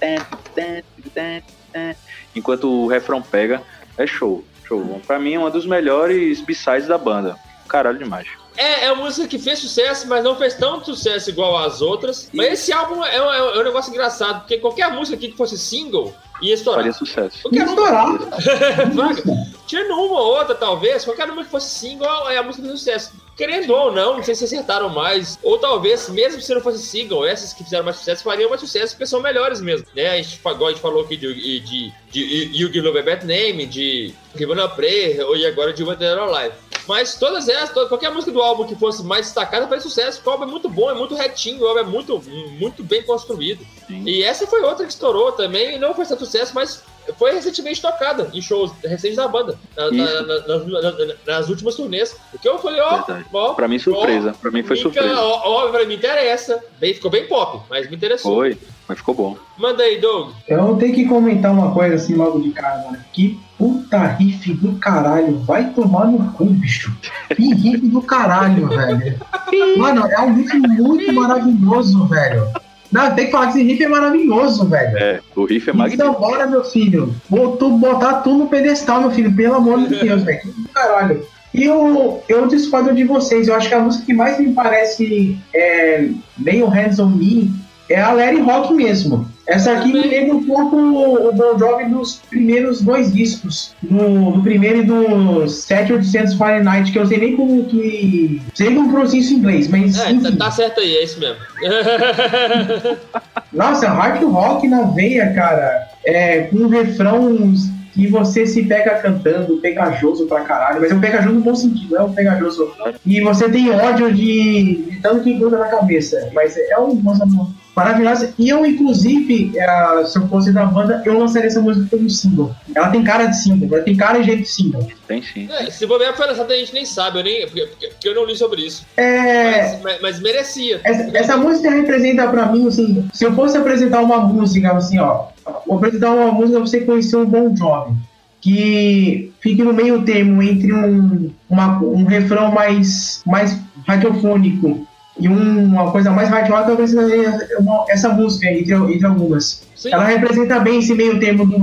Enquanto o refrão pega, é show. Show. Pra mim é uma dos melhores b-sides da banda. Caralho demais. É, é uma música que fez sucesso, mas não fez tanto sucesso igual às outras. Mas esse álbum é, um- é um negócio engraçado, porque qualquer música aqui que fosse single ia estourar. Faria sucesso. Qualquer Estourar. Vaga. Tirando uma ou outra, talvez, qualquer uma que fosse single, é a música fez sucesso. Querendo ou não, não sei se acertaram mais. Ou talvez, mesmo se não fosse single, essas que fizeram mais sucesso fariam mais sucesso porque são melhores mesmo. Né? A gente, igual a gente falou aqui de, de, de, You Give Love a Bad Name, de Given a Prayer, e agora de What Dead or Alive. Mas todas elas, toda- qualquer música do álbum que fosse mais destacada faz sucesso, porque o álbum é muito bom, é muito retinho, o álbum é muito, muito bem construído. Sim. E essa foi outra que estourou também, e não foi tanto sucesso, mas foi recentemente tocada em shows recentes da banda, na- na- na- na- na- nas últimas turnês. Porque eu falei, ó, Verdade. ó, Pra mim, surpresa. Pra mim foi me surpresa. Ó, ó, pra mim interessa. Bem, ficou bem pop, mas me interessou. Foi, mas ficou bom. Manda aí, Doug. Eu tenho que comentar uma coisa assim logo de cara, mano. Que puta riff do caralho. Vai tomar no cu, bicho. Que riff do caralho, velho. Mano, é um riff muito maravilhoso, velho. Não, tem que falar que esse riff é maravilhoso, velho. É, o riff é Então magnífico. bora, meu filho. Botou, botar tudo no pedestal, meu filho. Pelo amor de Deus, velho. Caralho. E eu, eu discordo de vocês. Eu acho que a música que mais me parece é, meio Hands on Me é a Larry Rock mesmo. Essa aqui me lembra um pouco o Bon Jovi dos primeiros dois discos. No, no primeiro e do Saturday Sands Fire Night, que eu sei nem como que. Sei como pronuncia isso em inglês, mas. É, tá, tá certo aí, é isso mesmo. Nossa, hard rock na veia, cara. É, com refrões que você se pega cantando, pegajoso pra caralho. Mas é um pegajoso no bom sentido, não é um pegajoso. E você tem ódio de, de tanto que gruda na cabeça. Mas é coisa maravilhosa. E eu, inclusive, é, se eu fosse da banda, eu lançaria essa música como single. Ela tem cara de single, ela tem cara e jeito de single. Tem sim. É, se bobear foi lançado, a gente nem sabe, eu nem, porque, porque- porque eu não li sobre isso. É. Mas, mas- mas merecia. Essa, essa música representa pra mim, assim, se eu fosse apresentar uma música, assim, ó, vou apresentar uma música pra você conhecer um bom jovem, que fique no meio termo entre um, uma- um refrão mais, mais radiofônico e um- uma coisa mais hard rock, eu apresentaria uma- essa música entre, entre algumas. Sim. Ela representa bem esse meio termo do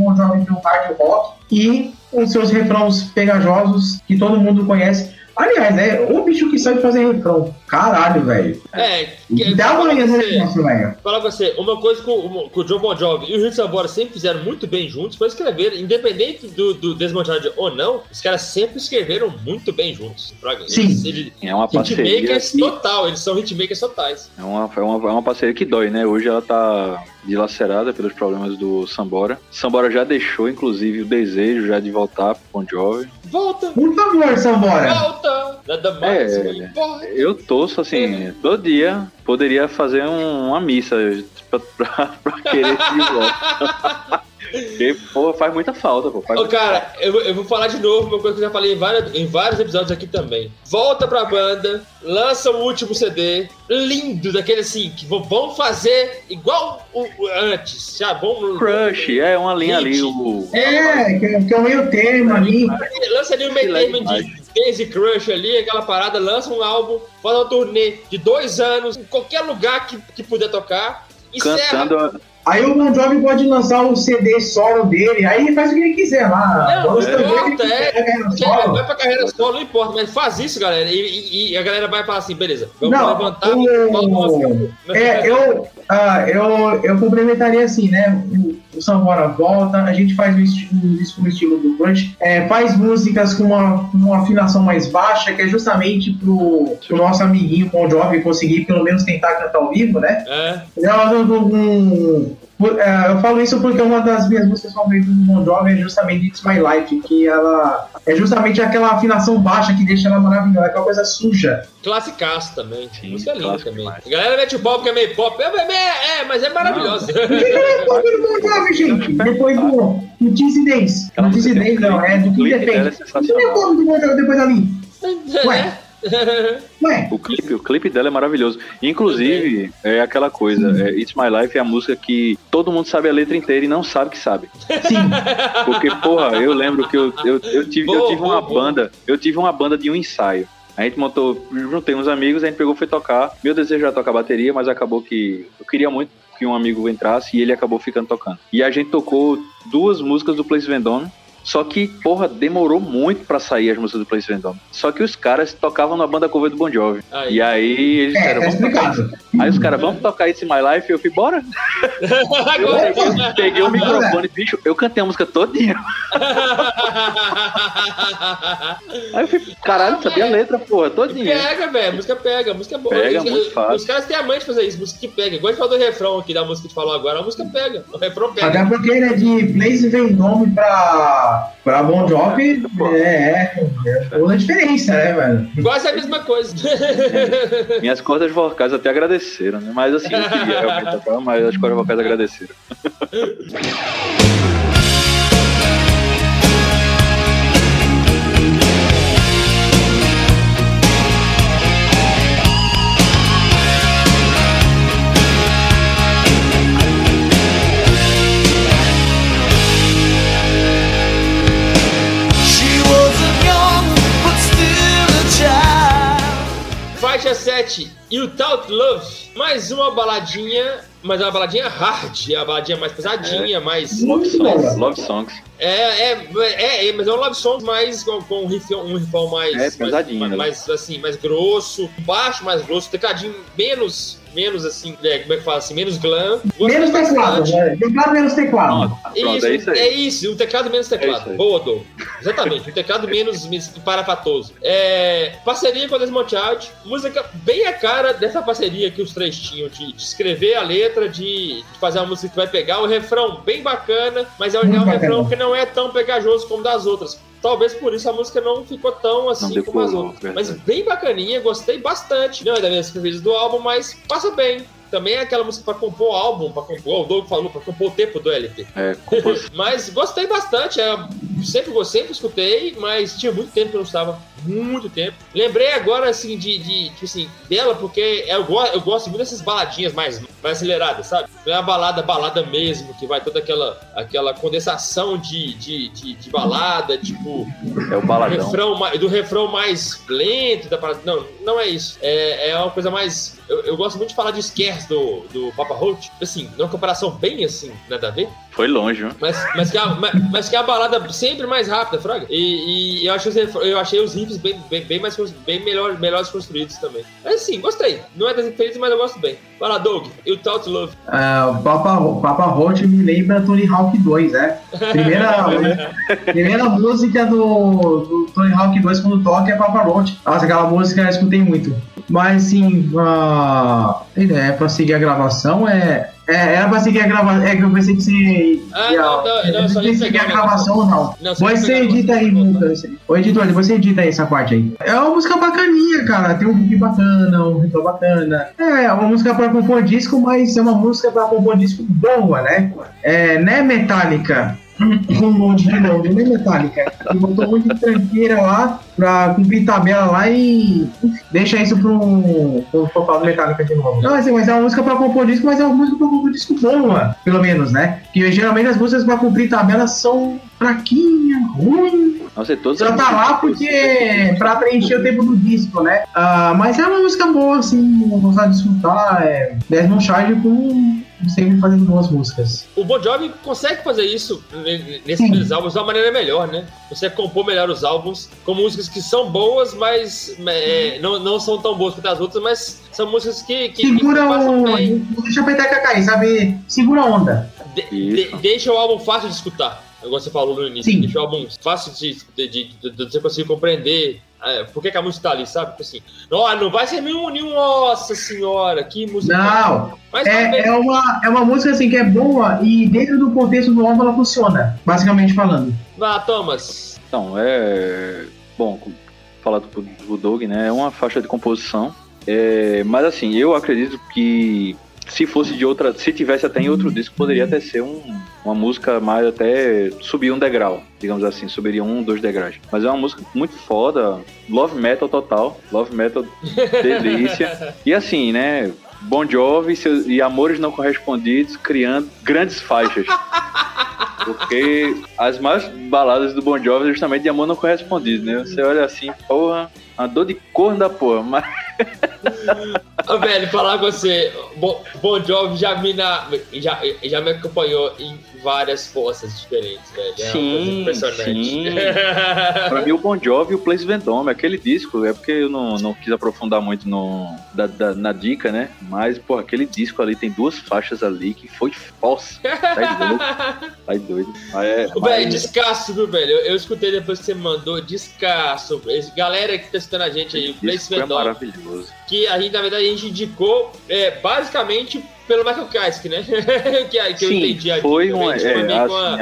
hard rock e os seus refrãos pegajosos que todo mundo conhece. Aliás, é o bicho que sabe fazer refrão. Caralho, velho. É, que, Dá uma fala olhada nesse negócio, velho. falar pra você, uma coisa que o, que o John Bon Jovi e o Rio Sambora sempre fizeram muito bem juntos foi escrever, independente do, do ou não, os caras sempre escreveram muito bem juntos. Sim. Eles, eles, É uma parceria. hitmakers Que, total, eles são hitmakers totais. é, uma, é, uma, é uma parceria que dói, né? Hoje ela tá dilacerada pelos problemas do Sambora. Sambora já deixou, inclusive, o desejo já de voltar pro Bon Jovi. Volta! Por favor, Sambora. Volta! Nada mais É. me importa. Eu torço, assim, todo dia poderia fazer um- uma missa pra, pra, pra querer volta. Porque, pô, faz muita falta, pô. Faz Ô, cara, eu, eu vou falar de novo uma coisa que eu já falei em, várias- em vários episódios aqui também. Volta pra banda, lança o último CD, lindo, daquele assim, que vão- fazer igual o, o antes, já vão... Crush, é uma linha ali, o. É, que, é o meio termo ali. Lança ali o meio termo de Daisy Crush ali, aquela parada, lança um álbum, faz uma turnê de dois anos, em qualquer lugar que, que puder tocar, encerra, Cantando, Aí o Jovi pode lançar o CD solo dele, aí ele faz o que ele quiser lá. Não, Gosta não importa, é. vai pra carreira solo, não importa, mas faz isso, galera. E, e- e a galera vai falar assim, beleza, vamos Não, levantar. o- vamos É, eu, ah, eu, eu complementaria assim, né? O, o Samora volta, a gente faz um um disco no estilo do Crunch, é, faz músicas com uma, com uma afinação mais baixa, que é justamente pro, pro nosso amiguinho Bon Jovi conseguir pelo menos tentar cantar ao vivo, né? É. Eu, não- não- por- é, eu falo isso porque uma das minhas músicas favoritas do Bon Jovi é justamente It's My Life, que ela é justamente aquela afinação baixa que deixa ela maravilhosa, aquela coisa suja. Classicaço também. Sim, música linda também. demais. A galera mete o pau porque é meio pop. É, é, é, mas é maravilhosa. Por que que é pop do Bon Jovi, gente? Depois do, Days, tem um não, é do que o é depende. Não é sensacional. pop do Bon Jovi depois dali. Ué. Ué, O clipe, o clipe dela é maravilhoso. Inclusive, é aquela coisa, é, It's My Life é a música que todo mundo sabe a letra inteira e não sabe que sabe. sim. Porque, porra, eu lembro que eu, eu, eu tive, eu Boa, tive boa, uma boa. banda, eu tive uma banda de um ensaio. A gente montou, juntei uns amigos, a gente pegou e foi tocar. Meu desejo era tocar bateria, mas acabou que eu queria muito que um amigo entrasse e ele acabou ficando tocando. E a gente tocou duas músicas do Place Vendôme. Só que, porra, demorou muito pra sair as músicas do Place Vendôme. Só que os caras tocavam na banda cover do Bon Jovi. Aí. E aí eles É, disseram, tá vamos tocar explicado. Aí os caras, vamos tocar It's My Life? Eu fui, bora. Eu, peguei o microfone, bicho, eu cantei a música todinha. Aí eu fui, caralho, sabia a letra, porra, todinha. Pega, velho, música pega, música é boa. Pega, Os- muito fácil. Os caras têm a mãe de fazer isso, música que pega. Igual a gente falou do refrão aqui da música que a gente falou agora, a música pega. O refrão pega. Até porque, né, de Blaze Vendôme pra, pra Bon Jovi, é, é, é toda a diferença, né, velho? Quase a mesma coisa. Minhas cordas vocais até agradeceram, né? Mas assim, eu queria realmente tocar, mas as cordas vocais agradeceram. 17, Taut Love. Mais uma baladinha, mas é uma baladinha hard, é uma baladinha mais pesadinha, é. mais. Love songs. Love songs. É, é, é, é, mas é um love song mais com, com um rifão um mais. É, pesadinho. Mais, né? mais, assim, mais grosso, baixo mais grosso, tecadinho menos menos assim, é, como é que fala assim, menos glam. Menos teclado, né? Teclado menos teclado. Pronto, pronto, Isso, é isso é isso, um teclado menos isso teclado. aí. Boa, Dom. Exatamente, um teclado menos parafatoso. É, parceria com a Desmond Child, música bem a cara dessa parceria que os três tinham, de, de escrever a letra, de, de fazer uma música que vai pegar, o refrão bem bacana, mas é um, é um refrão que não é tão pegajoso como das outras. Talvez por isso a música não ficou tão assim Não como as outras. verdade. Mas bem bacaninha, gostei bastante. Não é das minhas preferidas do álbum, mas passa bem. Também é aquela música pra compor o álbum, pra compor, o Doug falou, pra compor o tempo do LP. É, Mas gostei bastante. é, sempre, sempre escutei, mas tinha muito tempo que eu não estava. Muito tempo. Lembrei agora, assim, de, de assim, dela, porque eu, go eu gosto muito dessas baladinhas mais, mais aceleradas, sabe? Não é a balada, balada mesmo, que vai toda aquela, aquela condensação de, de, de, de balada, tipo, é o baladão. refrão, do refrão mais lento da parada. Não, não é isso. É, é uma coisa mais. Eu, eu gosto muito de falar de scares do, do Papa Roach. Assim, numa comparação bem assim, nada a ver. Foi longe, viu? Mas, mas, que, a, mas, mas que a balada sempre mais rápida, Fraga. E, e eu, achei eu achei os riffs bem, bem, bem, mais, bem melhor, melhores construídos também. Mas sim, gostei. Não é das infelices, mas eu gosto bem. Vai lá, Doug. You Tout Love. O Papa, Papa Roach me lembra Tony Hawk 2, né? Primeira, primeira música do, do Tony Hawk 2 quando toca é Papa Roach. Nossa, aquela música eu escutei muito. Mas sim, ideia pra seguir a gravação é. É, era pra seguir a gravação. É que eu pensei que você. Ah, ia- não, não, não, só ia seguir a gravação ou não. Não, você edita aí. Ô, editor, depois você edita aí essa parte aí. É uma música bacaninha, cara. Tem um riff bacana, um riff bacana. É uma música pra compor disco, mas é uma música pra compor disco boa, né? É, né, Metallica? Um monte de nome, né, Metallica? E botou muito de tranqueira lá pra cumprir tabela lá e deixa isso pro, pro focal do Metallica de novo. Não, assim, mas é uma música pra compor disco, mas é uma música pra compor disco boa, pelo menos, né? Porque geralmente as músicas pra cumprir tabela são fraquinhas, ruins. Nossa, todos Só tá lá porque pra preencher o tempo do disco, né? Ah, mas é uma música boa, assim, gostar de escutar. É Desmond Child com sempre fazendo boas músicas. O Bon Jovi consegue fazer isso ne- nesses primeiros álbuns de uma maneira melhor, né? Consegue compor melhor os álbuns com músicas que são boas, mas é, não, não são tão boas quanto as outras, mas são músicas que, que, que Segura passam o. bem. Não deixa a peteca cair, sabe? Segura a onda. De- de- deixa o álbum fácil de escutar. Igual você falou no início. Sim. Deixa o álbum fácil de, de, de- de- de você conseguir compreender é, por que, que a música tá ali, sabe? Tipo assim, não, não vai ser nenhum, nenhum nossa senhora, que música. Não, Mas é, é, uma, é uma música assim que é boa e dentro do contexto do álbum ela funciona, basicamente falando. Vá, Thomas. Então, é. Bom, falado pro, pro Doug, né? É uma faixa de composição. É, mas assim, eu acredito que se fosse de outra. Se tivesse até em outro disco, poderia até ser um, uma música mais até subir um degrau, digamos assim, subiria um, dois degraus. Mas é uma música muito foda, love metal total, love metal delícia. e assim, né? Bon Jovi e seus- e Amores Não Correspondidos criando grandes faixas. Porque as mais baladas do Bon Jovi é justamente de amor não correspondido, né? Você olha assim, porra, uma dor de corno da porra, mas velho, falar com você, Bon, bon Jovi já me, na, já, já me acompanhou em várias forças diferentes, velho. É Sim, impressionante. sim. pra mim o Bon Jovi e o Place Vendôme, aquele disco, é porque eu não, não quis aprofundar muito no, da- da- na dica, né? Mas, porra, aquele disco ali tem duas faixas ali que foi falsa. Tá doido. Tá doido. Mas é, Velho, mas- descasso, viu, velho? Eu, eu escutei depois que você mandou, descasso. Esse- Galera que tá escutando a gente aí, Place é Vendôme, maravilhoso. Que a gente, na verdade, a gente indicou é, basicamente pelo Michael Kaisk, né? que, a- que eu Sim, entendi aqui. foi uma, é, com assim,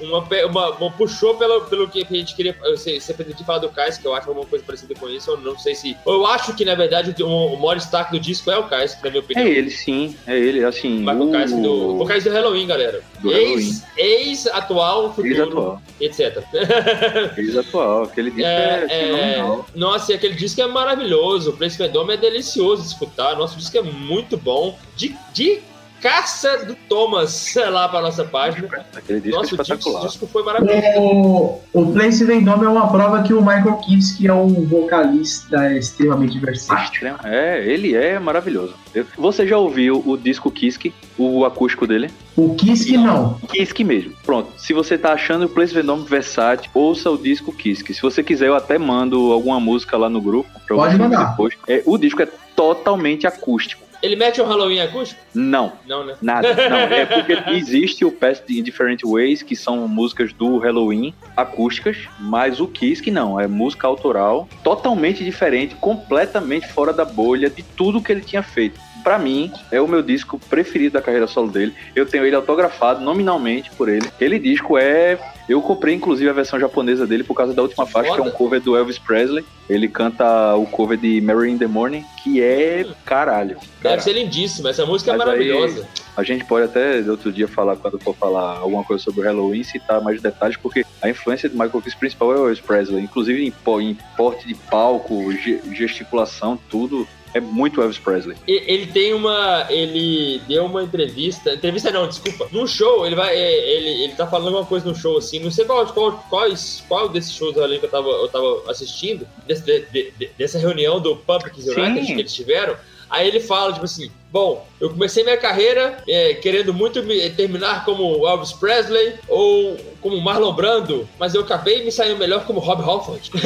uma, pe- uma, uma- puxou pelo, pelo que a gente queria. Eu sei, você pretendia falar do que eu acho alguma coisa parecida com isso. Eu não sei se. Eu acho que, na verdade, o, o maior destaque do disco é o Kais, na minha é opinião. ele, sim, é ele, assim, Michael o, Kais do, o do Halloween, galera. Do ex, ex atual, futuro, ex-atual, etc. ex-atual, aquele disco é, É, é, fenomenal. nossa, aquele disco é maravilhoso. O Place Vendôme é delicioso de escutar. Nosso disco é muito bom. De, de caça do Thomas sei lá pra nossa página. Aquele disco Nossa, é o disco, espetacular. disco foi maravilhoso. O, o Place Vendôme é uma prova que o Michael Kiske é um vocalista extremamente versátil. Extremo. É, ele é maravilhoso. Você já ouviu o disco Kiske, o acústico dele? O Kiske não. Kiske mesmo. Pronto. Se você tá achando o Place Venom versátil, ouça o disco Kiske. Se você quiser, eu até mando alguma música lá no grupo. Pra Pode você mandar. Depois. É, o disco é totalmente acústico. Ele mete um Halloween acústico? Não, Não, né? nada. Não, é porque existe o Past in Different Ways, que são músicas do Halloween acústicas, mas o Kiske não, é música autoral, totalmente diferente, completamente fora da bolha de tudo que ele tinha feito. Pra mim, é o meu disco preferido da carreira solo dele. Eu tenho ele autografado nominalmente por ele. Aquele disco é. Eu comprei inclusive a versão japonesa dele por causa da última faixa, que é um Foda. cover do Elvis Presley. Ele canta o cover de Mary in the Morning, que é caralho. Deve caralho. ser lindíssimo. Essa música é Mas aí- maravilhosa. A gente pode até outro dia falar, quando for falar alguma coisa sobre o Halloween, citar mais detalhes, porque a influência do Michael Kiss principal é o Elvis Presley, inclusive em, em porte de palco, ge- gesticulação, tudo. É muito Elvis Presley. E- Ele tem uma. Ele deu uma entrevista. Entrevista não, desculpa. Num show, ele vai. é, Ele, ele tá falando alguma coisa no show, assim. Não sei qual, qual, quais, qual desses shows ali que eu tava, eu tava assistindo. Desse, de- de- de- dessa reunião do Public United Sim. que eles tiveram. Aí ele fala, tipo assim, bom, eu comecei minha carreira é, querendo muito me- terminar como Elvis Presley ou como Marlon Brando, mas eu acabei me saindo melhor como Rob Halford.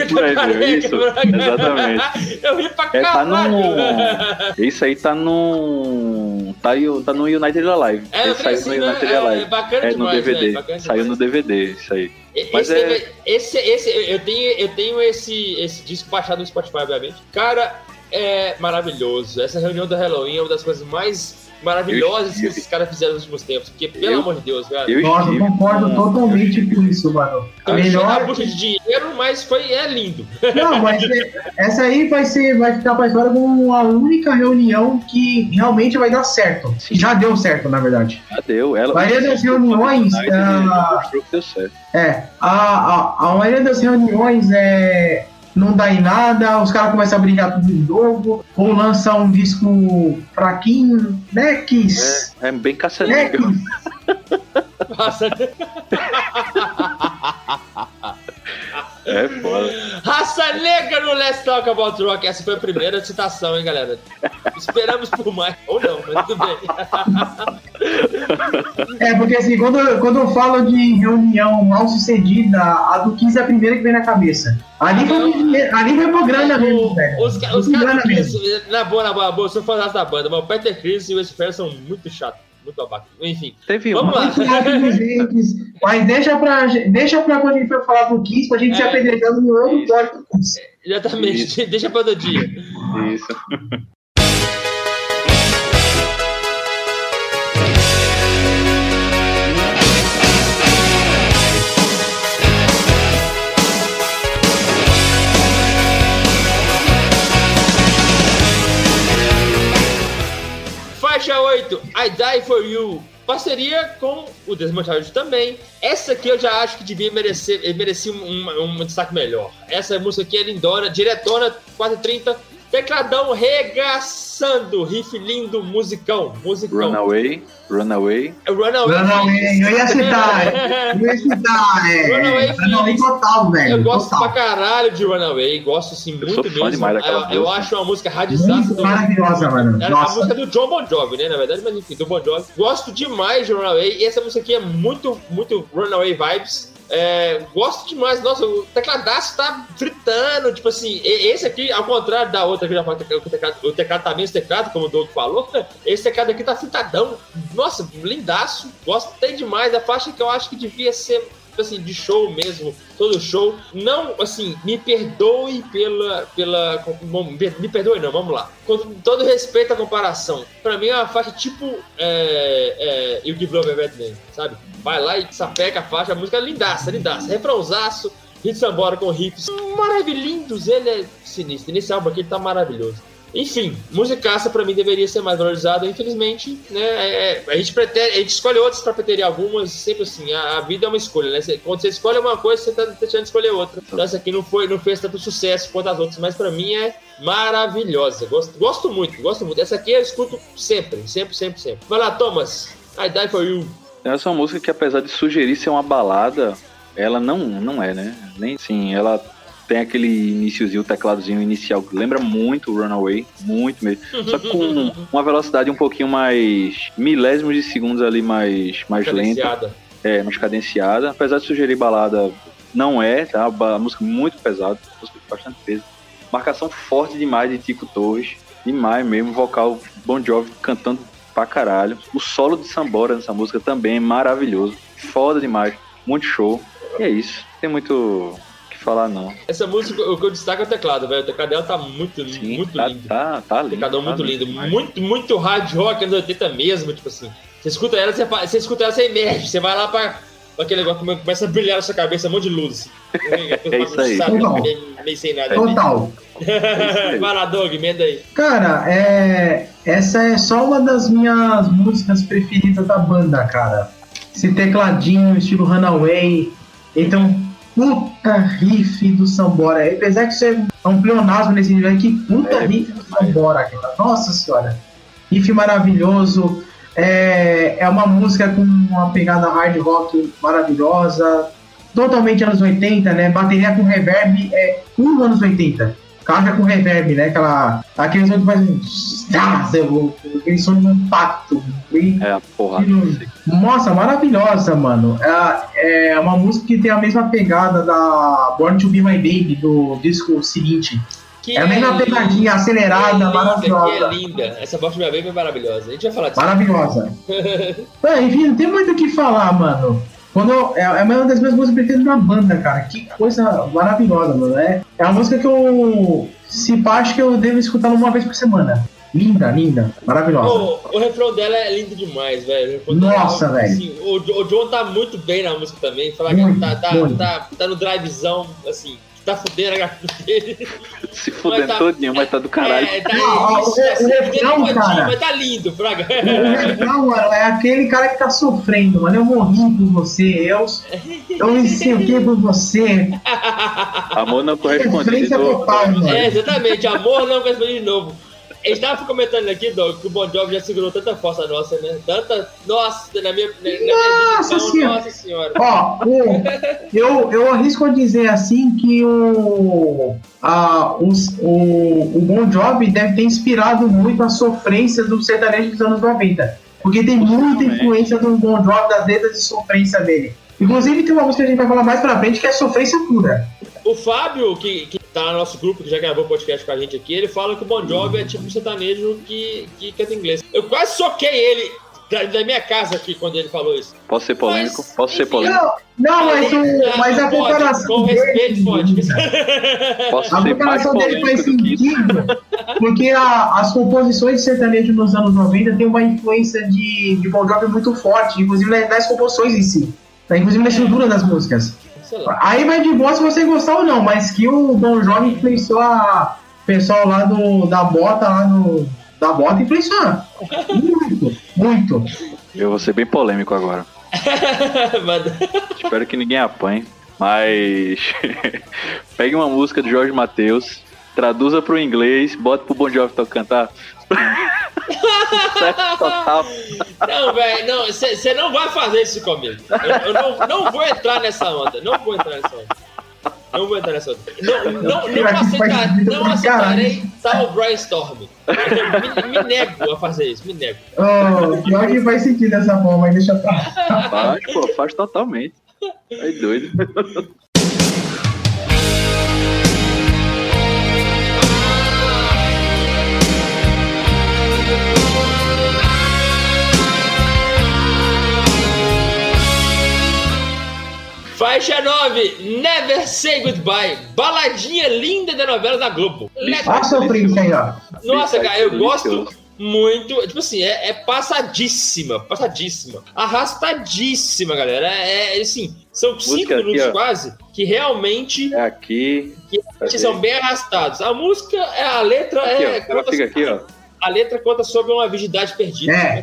É por aí, viu? Isso, exatamente. Eu ri pra É, tá caralho. no. Isso aí tá no. Tá, tá no United Alive. É, eu falei saiu no assim, né? United É, Alive. é bacana É no demais, DVD. velho, bacana Saiu no. DVD, isso aí. Mas esse, é- esse, esse, eu tenho, eu tenho esse, esse disco baixado no Spotify, obviamente. Cara, é maravilhoso. Essa reunião do Halloween é uma das coisas mais maravilhosas que esses caras fizeram nos últimos tempos. Porque, pelo Eu- amor de Deus, cara. Eu Nossa, concordo com- totalmente com isso, mano. A Melhor. bucha de dinheiro, mas foi, é lindo. Não, mas é- essa aí vai ser, vai ficar pra história como a única reunião que realmente vai dar certo. Já deu certo, na verdade. Já deu. Ela, A maioria das reuniões, ah. É, a, a, a maioria das reuniões é. Não dá em nada, os caras começam a brigar tudo de novo, ou lançar um disco fraquinho, né, Kiss? É, é bem Né. Kiss? Nossa, É foda. Raça negra no Let's Talk About Rock. Essa foi a primeira citação, hein, galera? Esperamos por mais. Ou não, mas tudo bem. É, porque assim, quando, quando eu falo de reunião mal sucedida, a do 15 é a primeira que vem na cabeça. Ali foi, ali foi pro grana mesmo, velho. Os, os caras na boa, na boa, na boa, eu sou fãzão da banda, mas o Peter Chris e o Wes são muito chatos, muito babaca. Enfim, Teve vamos uma. lá. Mas deixa pra, deixa pra quando a gente for falar do 15, pra gente se É. apedrejando no outro Isso. 15. Exatamente, deixa pra outro dia. Isso. Faixa 8, I Die For You. Parceria com o Desmontage também. Essa aqui eu já acho que devia merecer, merecia um, um destaque melhor. Essa música aqui é lindona, diretona, 430. Tecladão regaçando, riff lindo, musicão, musicão. Runaway. Runaway. Runaway. Runaway, eu ia citar, eu ia citar, é. Runaway Runaway total, velho. Eu gosto total. pra caralho de Runaway, gosto assim muito sou fã mesmo. demais daquela eu, eu música. acho uma música radizaça do, maravilhosa, mano. Era a Nossa. música do John Bon Jovi, né? Na verdade, mas enfim, do Bon Jovi. Gosto demais de Runaway. E essa música aqui é muito, muito Runaway vibes. É, gosto demais. Nossa, o tecladaço tá fritando. Tipo assim, esse aqui, ao contrário da outra que já o teclado, o teclado tá meio teclado, como o Doug falou. Esse teclado aqui tá fritadão. Nossa, lindaço. Gostei demais. A faixa que eu acho que devia ser tipo assim, de show mesmo, todo show. Não, assim, me perdoe pela. pela me perdoe, não, vamos lá. Com todo respeito à comparação, pra mim é uma faixa tipo. É, é, You Give Love a Bad Name, sabe? Vai lá e sapeca a faixa, a música é lindaça, lindaça. Refrãozaço, hit sambora com riffs maravilhindos, ele é sinistro. Nesse álbum aqui ele tá maravilhoso. Enfim, musicaça pra mim deveria ser mais valorizada, infelizmente, né? é- é- a gente pretende, a gente escolhe outras pra preterir algumas, sempre assim, a, a vida é uma escolha, né? Quando você escolhe uma coisa, você tá deixando de escolher outra. Então essa aqui não foi, não fez tanto sucesso quanto as outras, mas pra mim é maravilhosa. Gosto, gosto muito, gosto muito. Essa aqui eu escuto sempre, sempre, sempre, sempre. Vai lá, Thomas. I die for you. Essa é uma música que, apesar de sugerir ser uma balada, ela não, não é, né? Nem sim, ela tem aquele iniciozinho, o tecladozinho inicial que lembra muito o Runaway, muito mesmo. Só que com uma velocidade um pouquinho mais milésimos de segundos ali mais, mais lenta, é, mais cadenciada. Apesar de sugerir balada, não é, tá? A música muito pesada, música com bastante peso. Marcação forte demais de Tico Torres, demais mesmo, vocal Bon Jovi cantando pra caralho. O solo de Sambora nessa música também é maravilhoso, foda demais, muito show. E é isso, tem muito falar não. Essa música, o que eu destaco é o teclado, velho. O teclado dela tá muito, Sim, muito tá, lindo. tá, tá lindo. Tecladão tá muito lindo. demais. Muito, muito hard rock anos 80 mesmo, tipo assim. Você escuta ela, você, você escuta ela, você emerge. Você vai lá pra, pra aquele negócio que começa a brilhar na sua cabeça, um monte de luz. É isso aí. Sabe, Total. meio, sem nada. Total. aí. vai lá, Doug, emenda aí. Cara, é, essa é só uma das minhas músicas preferidas da banda, cara. Esse tecladinho, estilo Runaway. Então, puta riff do Sambora. Apesar que isso é um pleonasmo nesse nível, que puta É, riff do Sambora, cara. Nossa senhora. Riff maravilhoso. É, é uma música com uma pegada hard rock maravilhosa. Totalmente anos 80, né? Bateria com reverb é um anos 80 caixa com reverb, né? Aquela, aquele som que faz um. Eu- Aquele som de impacto. E, É a porra. nossa, maravilhosa, mano. É, é uma música que tem a mesma pegada da Born to Be My Baby, do disco seguinte. Que É a mesma linda, pegadinha acelerada, linda, maravilhosa. Que é linda. Essa voz de minha baby é maravilhosa. A gente vai falar disso. Maravilhosa. É, enfim, não tem muito o que falar, mano. Quando eu- é, é uma das minhas músicas preferidas da banda, cara. Que coisa maravilhosa, mano. É, é uma música que eu. Se pá, acho que eu devo escutar uma vez por semana. Linda, linda, maravilhosa. O, o refrão dela é lindo demais, velho. Dela- Nossa, velho. assim, o, o John tá muito bem na música também. Falar que tá, tá, tá, tá no drivezão, assim, tá fudendo a garganta dele. Se fudendo tá- todinho, mas tá do caralho. É, tá Não, o- isso, o assim, refrão, fudendo cara. mas tá lindo, Fraga. O refrão, mano, é aquele cara que tá sofrendo, mano. Eu morri por você, eu, eu o que por você. Amor não corresponde de Referência novo. total, mano. É, exatamente. Amor não corresponde de novo. A gente tava comentando aqui, Doug, que o Bon Jovi já segurou tanta força nossa, né? Tanta. Nossa, na minha, na, na minha Nossa visão, Senhora. nossa senhora. Ó, o- eu, eu arrisco a dizer assim que o, a, os- o, o Bon Jovi deve ter inspirado muito a sofrência do sertanejo dos anos 90. Porque tem muita influência do Bon Jovi, das letras de sofrência dele. Inclusive tem uma música que a gente vai falar mais pra frente que é sofrência pura. O Fábio, que, que tá no nosso grupo, que já gravou podcast com a gente aqui, ele fala que o Bon Jovi é tipo um sertanejo que, que canta inglês. Eu quase soquei ele da, da minha casa aqui quando ele falou isso. Posso ser polêmico? Mas, Posso ser polêmico? Não, não mas, o, mas a Pode, comparação Com respeito, dele, pode. Posso A comparação dele faz sentido, porque a- as composições de sertanejo nos anos 90 tem uma influência de, de Bon Jovi muito forte, inclusive nas, nas composições em si, tá? inclusive na estrutura das músicas. Sei lá. Aí vai de boa se você gostar ou não, mas que o Bon Jovi influenciou a o pessoal lá do, da bota, lá no, da bota, influenciou. Muito, muito. Eu vou ser bem polêmico agora. Espero que ninguém apanhe. Mas pegue uma música do Jorge Matheus, traduza pro inglês, bota pro Bon Jovi to cantar. total. Não, velho, não, você não vai fazer isso comigo. Eu, eu não, não vou entrar nessa onda. Não vou entrar nessa onda. Não vou entrar nessa onda. Não, não, não, aceitar, não aceitarei tal brainstorm. Me, me nego a fazer isso, me nego. Oh, pior que faz sentido dessa forma, mas deixa pra. Faz, pô, faz totalmente. É doido. Faixa 9, Never Say Goodbye. Baladinha linda da novela da Globo. Olha a sofrência aí, ó. Nossa, é cara, eu gosto muito. Tipo assim, é, é passadíssima, passadíssima. Arrastadíssima, galera. É, é, assim, são cinco Música aqui, minutos ó. quase que realmente É aqui. que são bem arrastados. A música, é a letra Aqui, é. ó. Ela fica aqui, ó. A letra conta sobre uma virgindade perdida. É.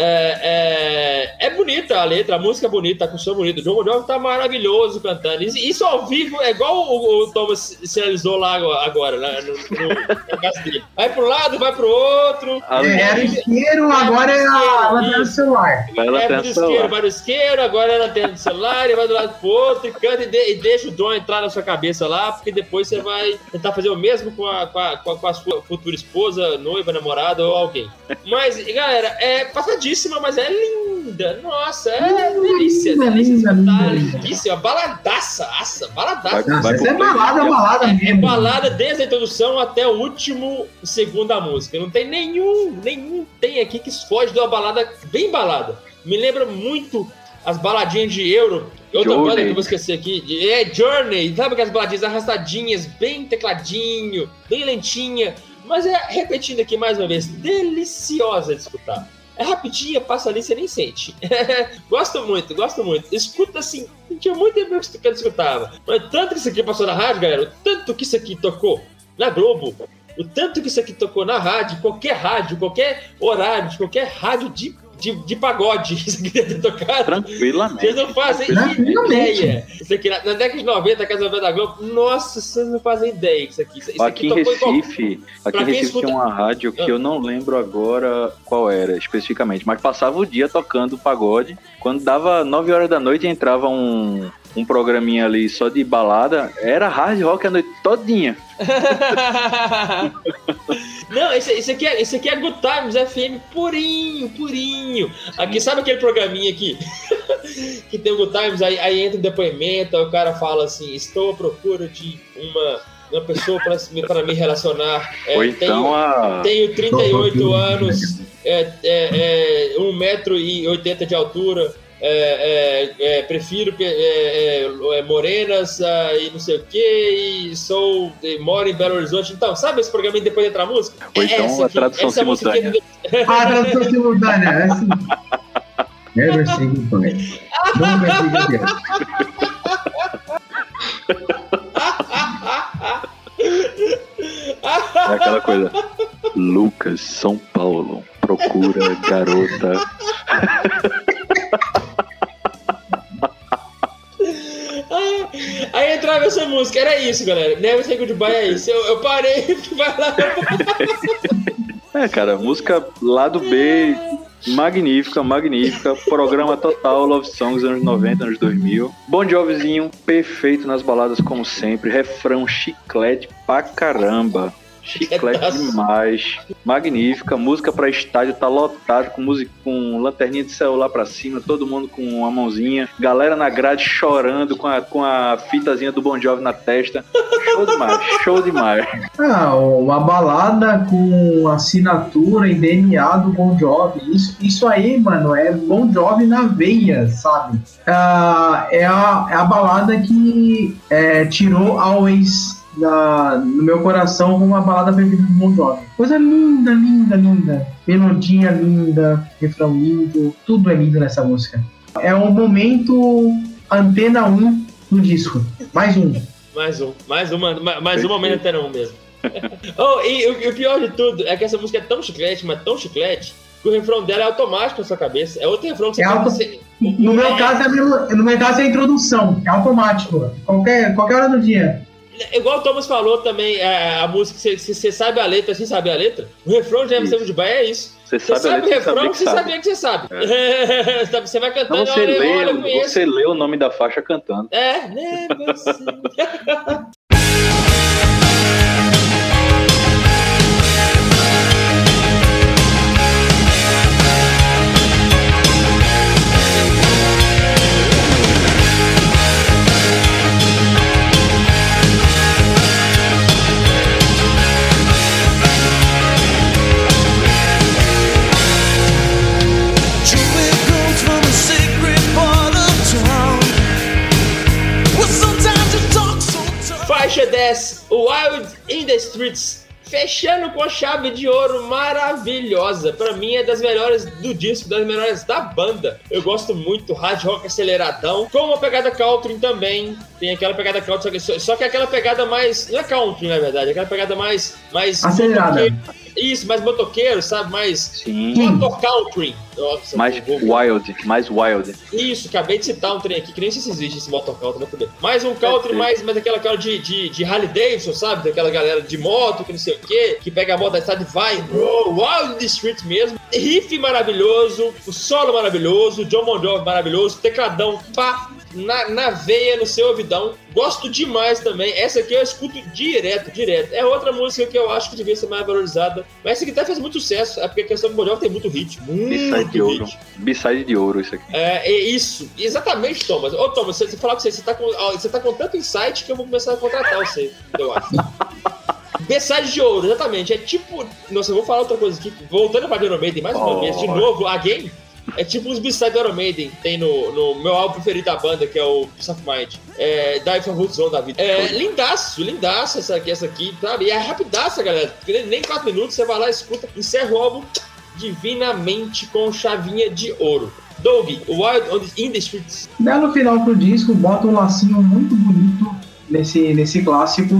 É, é, é bonita a letra, a música é bonita, a construção é bonita. O John Bon Jovi tá maravilhoso cantando. Isso, ao vivo é igual o, o Thomas sinalizou lá agora, né, no, no, no caso dele. Vai pro lado, vai pro outro. A É, era o isqueiro, agora é a lanterna do celular. Ela é tem pro a isqueiro, vai no isqueiro, agora é na tela do celular, e vai do lado pro outro, e canta e, de- e deixa o dom entrar na sua cabeça lá, porque depois você vai tentar fazer o mesmo com a, com a, com a- com a sua futura esposa, noiva, namorada ou alguém. Mas, galera, é passadíssima, mas é linda. Nossa, é delícia, linda, delícia linda, escutar, linda. lindíssima. Baladaça, aça, baladaça. Vai- vai essa pro é balada, balada É mesmo. balada desde a introdução até o último segundo da música. Não tem nenhum, nenhum tem aqui que foge de uma balada bem balada. Me lembra muito as baladinhas de Euro. Outra Journey. banda que eu vou esquecer aqui. É Journey. Sabe aquelas baladinhas arrastadinhas, bem tecladinho, bem lentinha. Mas é, repetindo aqui mais uma vez, deliciosa de escutar. É rapidinha, passa ali, você nem sente. gosto muito, gosto muito. Escuta assim, tinha muito tempo que eu escutava. Mas tanto que isso aqui passou na rádio, galera, o tanto que isso aqui tocou na Globo, o tanto que isso aqui tocou na rádio, qualquer rádio, qualquer horário, qualquer rádio de, de, de pagode, isso aqui deve ter tocado. Tranquilamente. Vocês não fazem ideia. Isso aqui, na, na década de 90, Casa Novela da Globo, nossa, vocês não fazem ideia que isso aqui. Isso Aqui em tocou qual- Recife, aqui em Recife escuta- tinha uma rádio que Ah. eu não lembro agora qual era especificamente, mas passava o dia tocando pagode. Quando dava 9 horas da noite entrava um, um programinha ali só de balada, era hard rock a noite todinha. Não, esse, esse, aqui é, esse aqui é Good Times FM purinho, purinho. Aqui, sabe aquele programinha aqui? que tem o Good Times, aí, aí entra um depoimento, aí o cara fala assim: estou à procura de uma, uma pessoa para me, pra me relacionar. É, Ou tenho- então a. Tenho 38 anos, é, é, é, 1,80m de altura. É, é, é, prefiro é, é, é, morenas ah, e não sei o que, e sou, e moro em Belo Horizonte. Então, sabe esse programa depois de entrar a música? Ou É então essa a tradução essa música aqui simultânea. Ah, tradução simultânea, é assim. Never say goodbye. Nunca say goodbye. É aquela coisa. Lucas, São Paulo, procura garota. aí entrava essa música, era isso, galera. Never Say Goodbye é isso. Eu, eu parei, vai lá. É, cara, música lado B, magnífica, magnífica. Programa total, Love Songs, anos 90, anos 2000. Bon Jovizinho, perfeito nas baladas, como sempre. Refrão chiclete pra caramba. Chiclete demais. Magnífica. Música pra estádio, tá lotado com música com lanterninha de celular pra cima, todo mundo com uma mãozinha. Galera na grade chorando com a, com a fitazinha do Bon Jovi na testa. Show demais, show demais. Ah, uma balada com assinatura e DNA do Bon Jovi. Isso, isso aí, mano, é Bon Jovi na veia, sabe? Ah, é, a, é a balada que é, tirou Always na, no meu coração como uma balada preferida do Bon Jovi. Coisa linda, linda, linda. Melodia linda, refrão lindo, tudo é lindo nessa música. É o momento antena 1 do disco. Mais um. Mais um, mais uma, ma- mais um Perfeito. momento até não mesmo. oh, e, o- e o pior de tudo é que essa música é tão chiclete, mas tão chiclete, que o refrão dela é automático na sua cabeça. É outro refrão que você É auto- ser- No meu caso, é no meu caso é a introdução, é automático. Qualquer, qualquer hora do dia. Igual o Thomas falou também, é, a música, se você sabe a letra, sem saber a letra, o refrão de Emerson de é isso. Você Você sabe, sabe, a o letra, você refrão sabia que sabe. você sabe. Sabe, você vai Não, cantando, você olha, lê, olha, você lê o nome da faixa cantando. É, né, você. 10, Wild in the Streets. Fechando com chave de ouro maravilhosa. Pra mim é das melhores do disco, das melhores da banda. Eu gosto muito, hard rock aceleradão. Com uma pegada country também. Tem aquela pegada country, só que, só- que é aquela pegada mais. Não é country, na verdade, é aquela pegada mais. mais Acelerada. Isso, mais motoqueiro, sabe? Mais. Sim. Motor country. Nossa, Mais vou- wild, mais wild. isso, acabei de citar um trem aqui, que nem sei se existe esse motor country, mas tudo. Mais um country, mais, mais aquela cara de, de, de Harley Davidson, sabe? Daquela galera de moto, que não sei o quê, que pega a moto da estrada e vai, bro, wild in the street mesmo. Riff maravilhoso, o solo maravilhoso, John Bon Jovi maravilhoso, tecladão, pá, na, na veia, no seu ouvidão. Gosto demais também. Essa aqui eu escuto direto, direto. É outra música que eu acho que devia ser mais valorizada. Mas essa aqui até fez muito sucesso. É porque a questão do Bon Jovi tem muito hit. Muito de ouro. hit. B-side de ouro, isso aqui. É, é isso, exatamente, Thomas. Ô, Thomas, você, você falar com você, você tá com, você tá com tanto insight que eu vou começar a contratar você, eu acho. B-side de ouro, exatamente. É tipo. Nossa, eu vou falar outra coisa aqui. Voltando pra Iron Maiden mais uma Oh. vez, de novo, again. É tipo os B-side do Iron Maiden. Tem no, no meu álbum preferido da banda, que é o Peace of Mind. É, Die from Roots Zone da vida. É, lindaço, lindaço essa aqui, essa aqui, sabe? E é rapidaça, galera. Nem, nem quatro minutos, você vai lá, escuta, encerra o álbum divinamente com chavinha de ouro. Doug, Wild on the, in the Streets. No final pro disco, bota um lacinho muito bonito nesse, nesse clássico.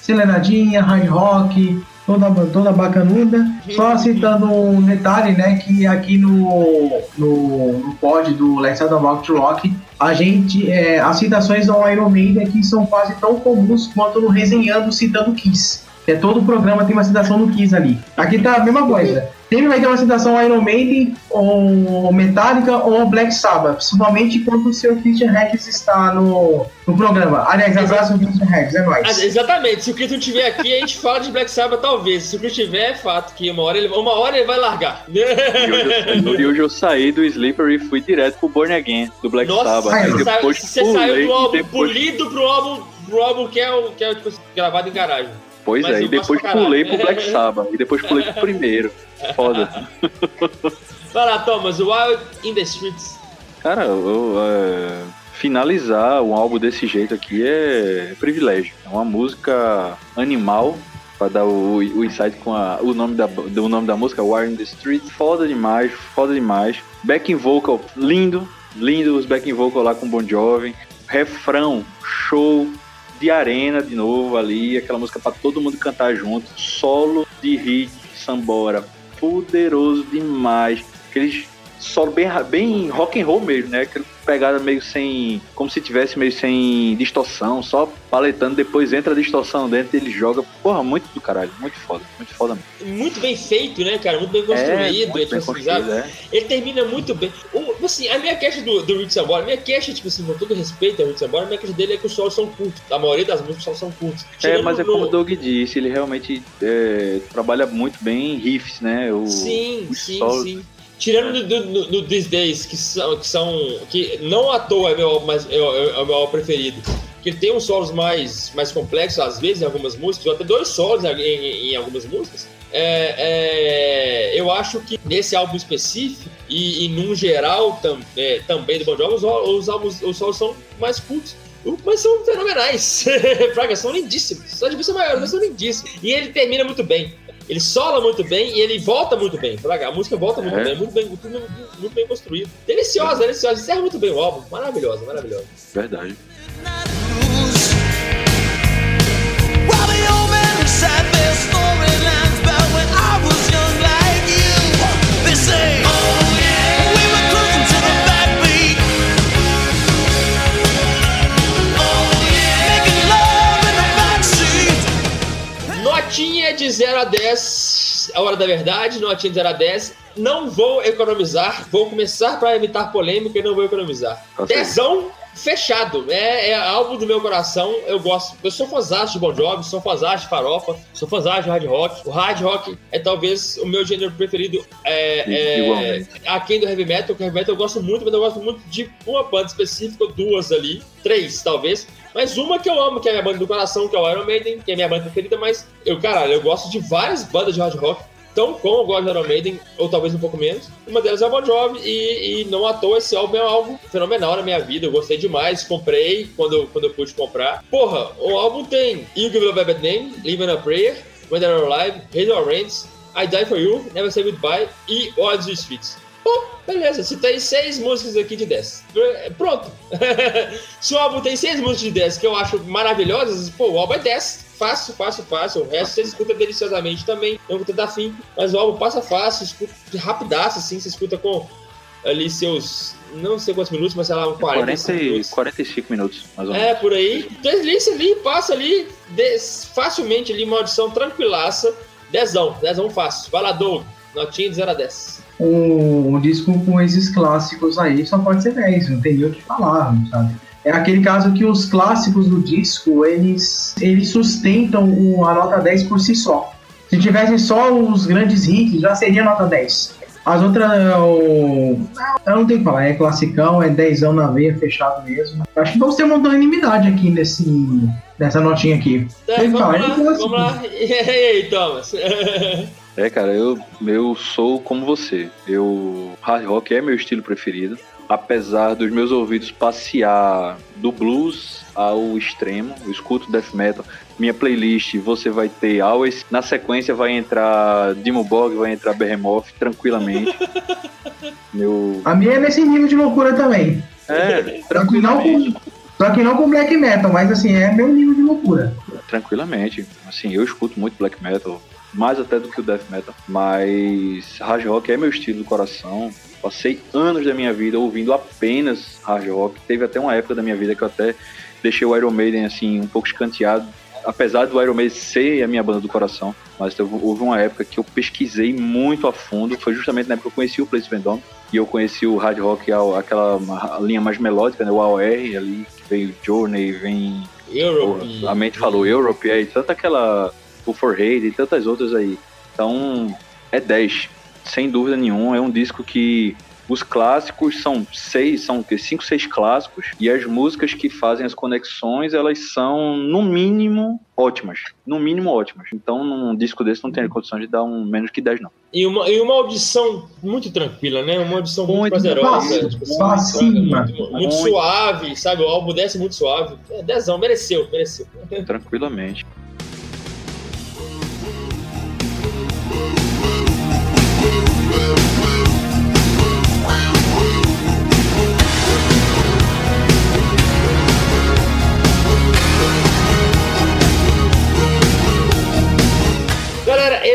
Aceleradinha, hard rock, toda, toda bacanuda. Só citando um detalhe, né? Que aqui no, no, no pod do Let's Talk About Rock, a gente. É, as citações ao Iron Maiden aqui são quase tão comuns quanto no Resenhando citando Kiss. É todo o programa tem uma citação no Kiss ali. Aqui tá a mesma coisa. Sempre vai ter uma citação ao Iron Maiden, ou Metallica, ou Black Sabbath. Principalmente quando o seu Christian Regis está no, no programa. Aliás, abraço ao Christian Regis, é Ah, nóis. exatamente, se o Chris não estiver aqui, a gente fala de Black Sabbath talvez. Se o Chris estiver, é fato que uma hora ele, uma hora ele vai largar. E hoje, eu, hoje eu saí do Sleeper e fui direto pro Born Again, do Black Nossa, Sabbath. Aí depois você pulei saiu do álbum depois... polido pro álbum, pro álbum que é o que é tipo, assim, gravado em garagem. Pois Mas é, e depois pulei pro Black Sabbath. E depois pulei pro primeiro. Foda. Vai lá, Thomas, Wild in the Streets. Cara, eu, é, finalizar um álbum desse jeito aqui é privilégio. É uma música animal, pra dar o, o insight com a- o, nome da, do nome da música, War in the Street. Foda demais, foda demais. Backing vocal, lindo, lindo os backing vocal lá com Bon Jovi. Refrão, show de arena de novo ali, aquela música pra todo mundo cantar junto. Solo de hit, sambora, poderoso demais. Aqueles solo bem, bem rock and roll mesmo, né? Aquela pegada meio sem. Como se tivesse meio sem distorção, só paletando, depois entra a distorção dentro e ele joga. Porra, muito do caralho, muito foda, muito foda mesmo. Muito bem feito, né, cara? Muito bem É, construído. muito é, bem tipo assim, construído, é. Ele termina muito bem. O, assim, a minha queixa do, do Rick Sambora, a minha queixa, tipo assim, com todo respeito ao Rick Sambora, a minha queixa dele é que os solos são curtos. A maioria das músicas solos são curtos. É, mas é no- como o Doug disse, ele realmente é, trabalha muito bem em riffs, né? O, Sim, sim, solos- sim. Tirando do, do, do, These Days, que são, que são. que não à toa é meu, álbum é, é- é meu álbum preferido. Que ele tem uns solos mais, mais complexos, às vezes, em algumas músicas, ou até dois solos em, em- algumas músicas. É, é, eu acho que nesse álbum específico, e, e num geral tam, é, também do Bon Jovi, os, os, álbuns, os solos são mais curtos. Mas são fenomenais. Praga, são lindíssimos. Só de ser maior, mas são lindíssimos. E ele termina muito bem. Ele sola muito bem e ele volta muito bem. Praga, a música volta muito É. bem, muito bem, muito, muito- muito bem construído. Deliciosa, deliciosa. Encerra muito bem o álbum. Maravilhosa, maravilhosa. Verdade. A 10, a hora da verdade, notinha de 0 a 10. Não vou economizar, vou começar para evitar polêmica e não vou economizar. Dezão fechado, é, é álbum do meu coração. Eu gosto, eu sou fãzão de Bon Jovi, sou fãzão de farofa, sou fãzão de hard rock. O hard rock é talvez o meu gênero preferido. É, é, aquém do heavy metal, que heavy metal eu gosto muito, mas eu gosto muito de uma banda específica, duas ali, três talvez. Mas uma que eu amo, que é a minha banda do coração, que é o Iron Maiden, que é a minha banda preferida, mas eu, caralho, eu gosto de várias bandas de hard rock, tão como eu gosto de Iron Maiden, ou talvez um pouco menos. Uma delas é o Bon Jovi, e, e não à toa esse álbum é algo fenomenal na minha vida, eu gostei demais, comprei quando, quando eu pude comprar. Porra, o álbum tem You Give Love a Bad Name, Living a Prayer, When They're Alive, Hate Our Rains, I Die For You, Never Say Goodbye e Odds Streets. Pô, beleza, se tem seis músicas aqui de 10. Pronto. se o álbum tem seis músicas de 10 que eu acho maravilhosas, pô, o álbum é 10. Fácil, fácil, fácil. O resto você escuta deliciosamente também. Não vou tentar fim. Mas o álbum passa fácil, escuta rapidaço, assim, você escuta com ali seus. Não sei quantos minutos, mas sei lá, um 40 40, e- minutos. 45 minutos, mais ou menos. É, por aí. Deslize ali, passa ali, des- facilmente ali, uma audição tranquilaça. Dezão, dezão fácil. Vai lá, Doug. Notinha de 0 a 10. um, um disco com esses clássicos aí só pode ser 10, não tem nem o que falar, sabe? É aquele caso que os clássicos do disco, eles, eles sustentam o- a nota 10 por si só. Se tivessem só os grandes hits, já seria nota 10. As outras, o... eu não tenho o que falar, é classicão, é 10 na veia, fechado mesmo. Acho que vamos ter uma unanimidade aqui nesse, nessa notinha aqui. Tá, vamos falar, lá, é clássico. vamos lá. E aí, Thomas? É, cara, eu, eu sou como você. Eu hard rock é meu estilo preferido. Apesar dos meus ouvidos passear do blues ao extremo, eu escuto death metal. Minha playlist você vai ter Always, na sequência vai entrar Dimmu Borg, vai entrar Behemoth tranquilamente. meu A minha é nesse nível de loucura também. é, não com, só que não com black metal, mas assim, é meu nível de loucura. tranquilamente. Assim, eu escuto muito black metal, mais até do que o death metal, mas hard rock é meu estilo do coração. Passei anos da minha vida ouvindo apenas hard rock. Teve até uma época da minha vida que eu até deixei o Iron Maiden assim um pouco escanteado, apesar do Iron Maiden ser a minha banda do coração. Mas teve- houve uma época que eu pesquisei muito a fundo. Foi justamente na época que eu conheci o Place Vendôme e eu conheci o hard rock, aquela linha mais melódica, né, o AOR ali, que veio Journey, vem Europe. a mente falou Europe, aí tanto aquela o For Hate e tantas outras aí. Então, é 10. Sem dúvida nenhuma, é um disco que os clássicos são seis, são o quê? cinco, seis clássicos, e as músicas que fazem as conexões, elas são, no mínimo, ótimas. No mínimo, ótimas. Então, num disco desse, não tem condição de dar um menos que 10, não. E uma, e uma audição muito tranquila, né? Uma audição muito, Muito prazerosa. fácil, tipo assim, muito, muito, Muito. suave, sabe? O álbum desce muito suave. É, dezão, mereceu, mereceu. Tranquilamente.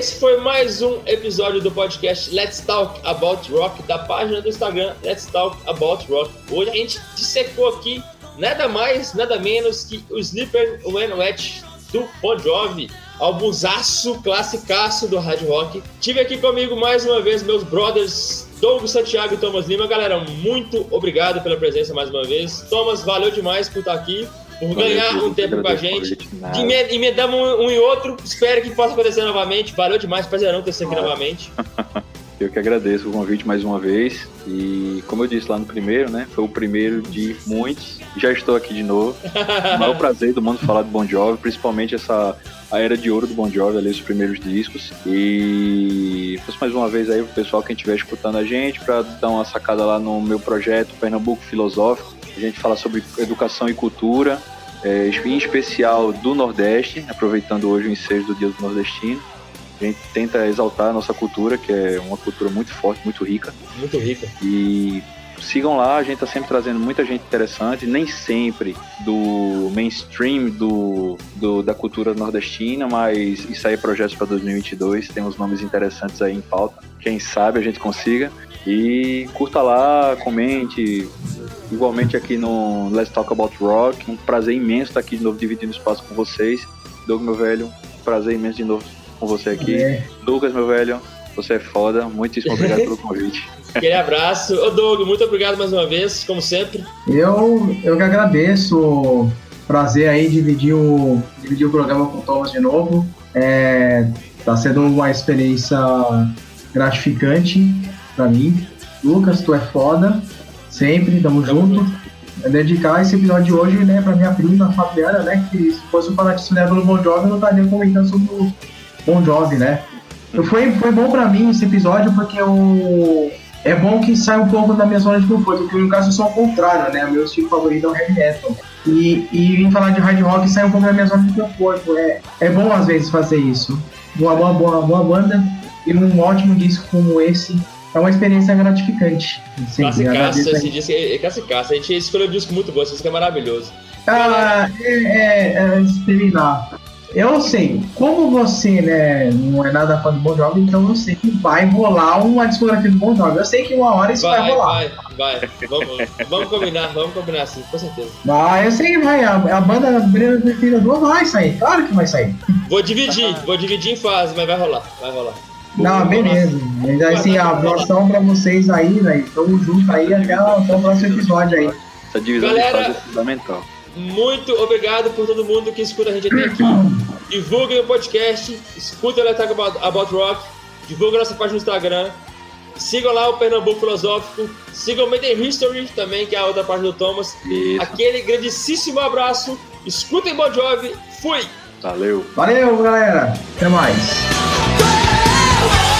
Esse foi mais um episódio do podcast Let's Talk About Rock, da página do Instagram Let's Talk About Rock. Hoje a gente dissecou aqui nada mais, nada menos que o Sleeper When Wet do Bon Jovi, álbumzaço, classicaço do hard rock. Tive aqui comigo mais uma vez meus brothers Douglas Santiago e Thomas Lima. Galera, muito obrigado pela presença mais uma vez. Thomas, valeu demais por estar aqui, por ganhar um tempo com a gente. Eme- Emendamos um, um e outro, espero que possa acontecer novamente. Valeu demais, prazerão ter você aqui novamente. Eu que agradeço o convite mais uma vez. E como eu disse lá no primeiro, né? Foi o primeiro de muitos. Já estou aqui de novo. O maior prazer do mundo falar do Bon Jovi, principalmente essa a era de ouro do Bon Jovi, ali os primeiros discos. E fosse mais uma vez aí o pessoal que estiver escutando a gente para dar uma sacada lá no meu projeto Pernambuco Filosófico. A gente fala sobre educação e cultura, é, em especial do Nordeste, aproveitando hoje o ensejo do Dia do Nordestino. A gente tenta exaltar a nossa cultura, que é uma cultura muito forte, muito rica. Muito rica. E sigam lá, a gente tá sempre trazendo muita gente interessante, nem sempre do mainstream do, do- da cultura nordestina, mas isso aí é projetos para 2022, tem uns nomes interessantes aí em pauta. Quem sabe a gente consiga. E curta lá, comente. Igualmente aqui no Let's Talk About Rock. Um prazer imenso estar aqui de novo dividindo espaço com vocês. Doug, meu velho, prazer imenso de novo com você aqui. É. Lucas, meu velho, você é foda. Muitíssimo obrigado pelo convite. Aquele abraço. Ô, Doug, muito obrigado mais uma vez, como sempre. Eu, eu que agradeço. Prazer aí dividir o, dividir o programa com o Thomas de novo. É, tá sendo uma experiência gratificante pra mim. Lucas, tu é foda. Sempre, tamo junto. É dedicar esse episódio de hoje, né, pra minha prima, Fabiana, né, que se fosse um fanatismo dela pelo Bon Jovi, eu não estaria comentando sobre o Bon Jovi, né. Eu- Foi, foi bom pra mim esse episódio porque eu, é bom que sai um pouco da minha zona de conforto, porque no caso eu sou ao contrário, né, meu estilo favorito é o heavy metal. E, e em falar de hard rock sai um pouco da minha zona de conforto. É, é bom às vezes fazer isso. Uma boa, boa, boa banda e um ótimo disco como esse é uma experiência gratificante. Agradeço aí. esse disco é. A gente escolheu um disco muito bom, esse disco é maravilhoso. Ah, é, é, é, terminar. Eu sei, como você né, não é nada fã do Bon Jovi, então eu sei que vai rolar uma discografia do Bon Jovi. Eu sei que uma hora isso vai, Vai, rolar. vai, vai. Vamos, vamos combinar, vamos combinar sim, com certeza. Ah, eu sei que vai. A, a banda Brilho Defendedor vai sair. Claro que vai sair. Vou dividir, vou dividir em fase, mas vai rolar, vai rolar. Não, beleza. Mas assim, a abração pra vocês aí, velho. Tamo junto aí até o, até o próximo episódio aí. Essa divisão Galera- de fase é fundamental. Muito obrigado por todo mundo que escuta a gente até aqui. Divulguem o podcast, escutem o Talk About, About Rock, divulguem nossa página no Instagram, sigam lá o Pernambuco Filosófico, sigam o Made in History também, que é a outra página do Thomas. Isso, Aquele grandíssimo abraço, escutem Bon Jovi, fui! valeu. Valeu, galera. Até mais. away.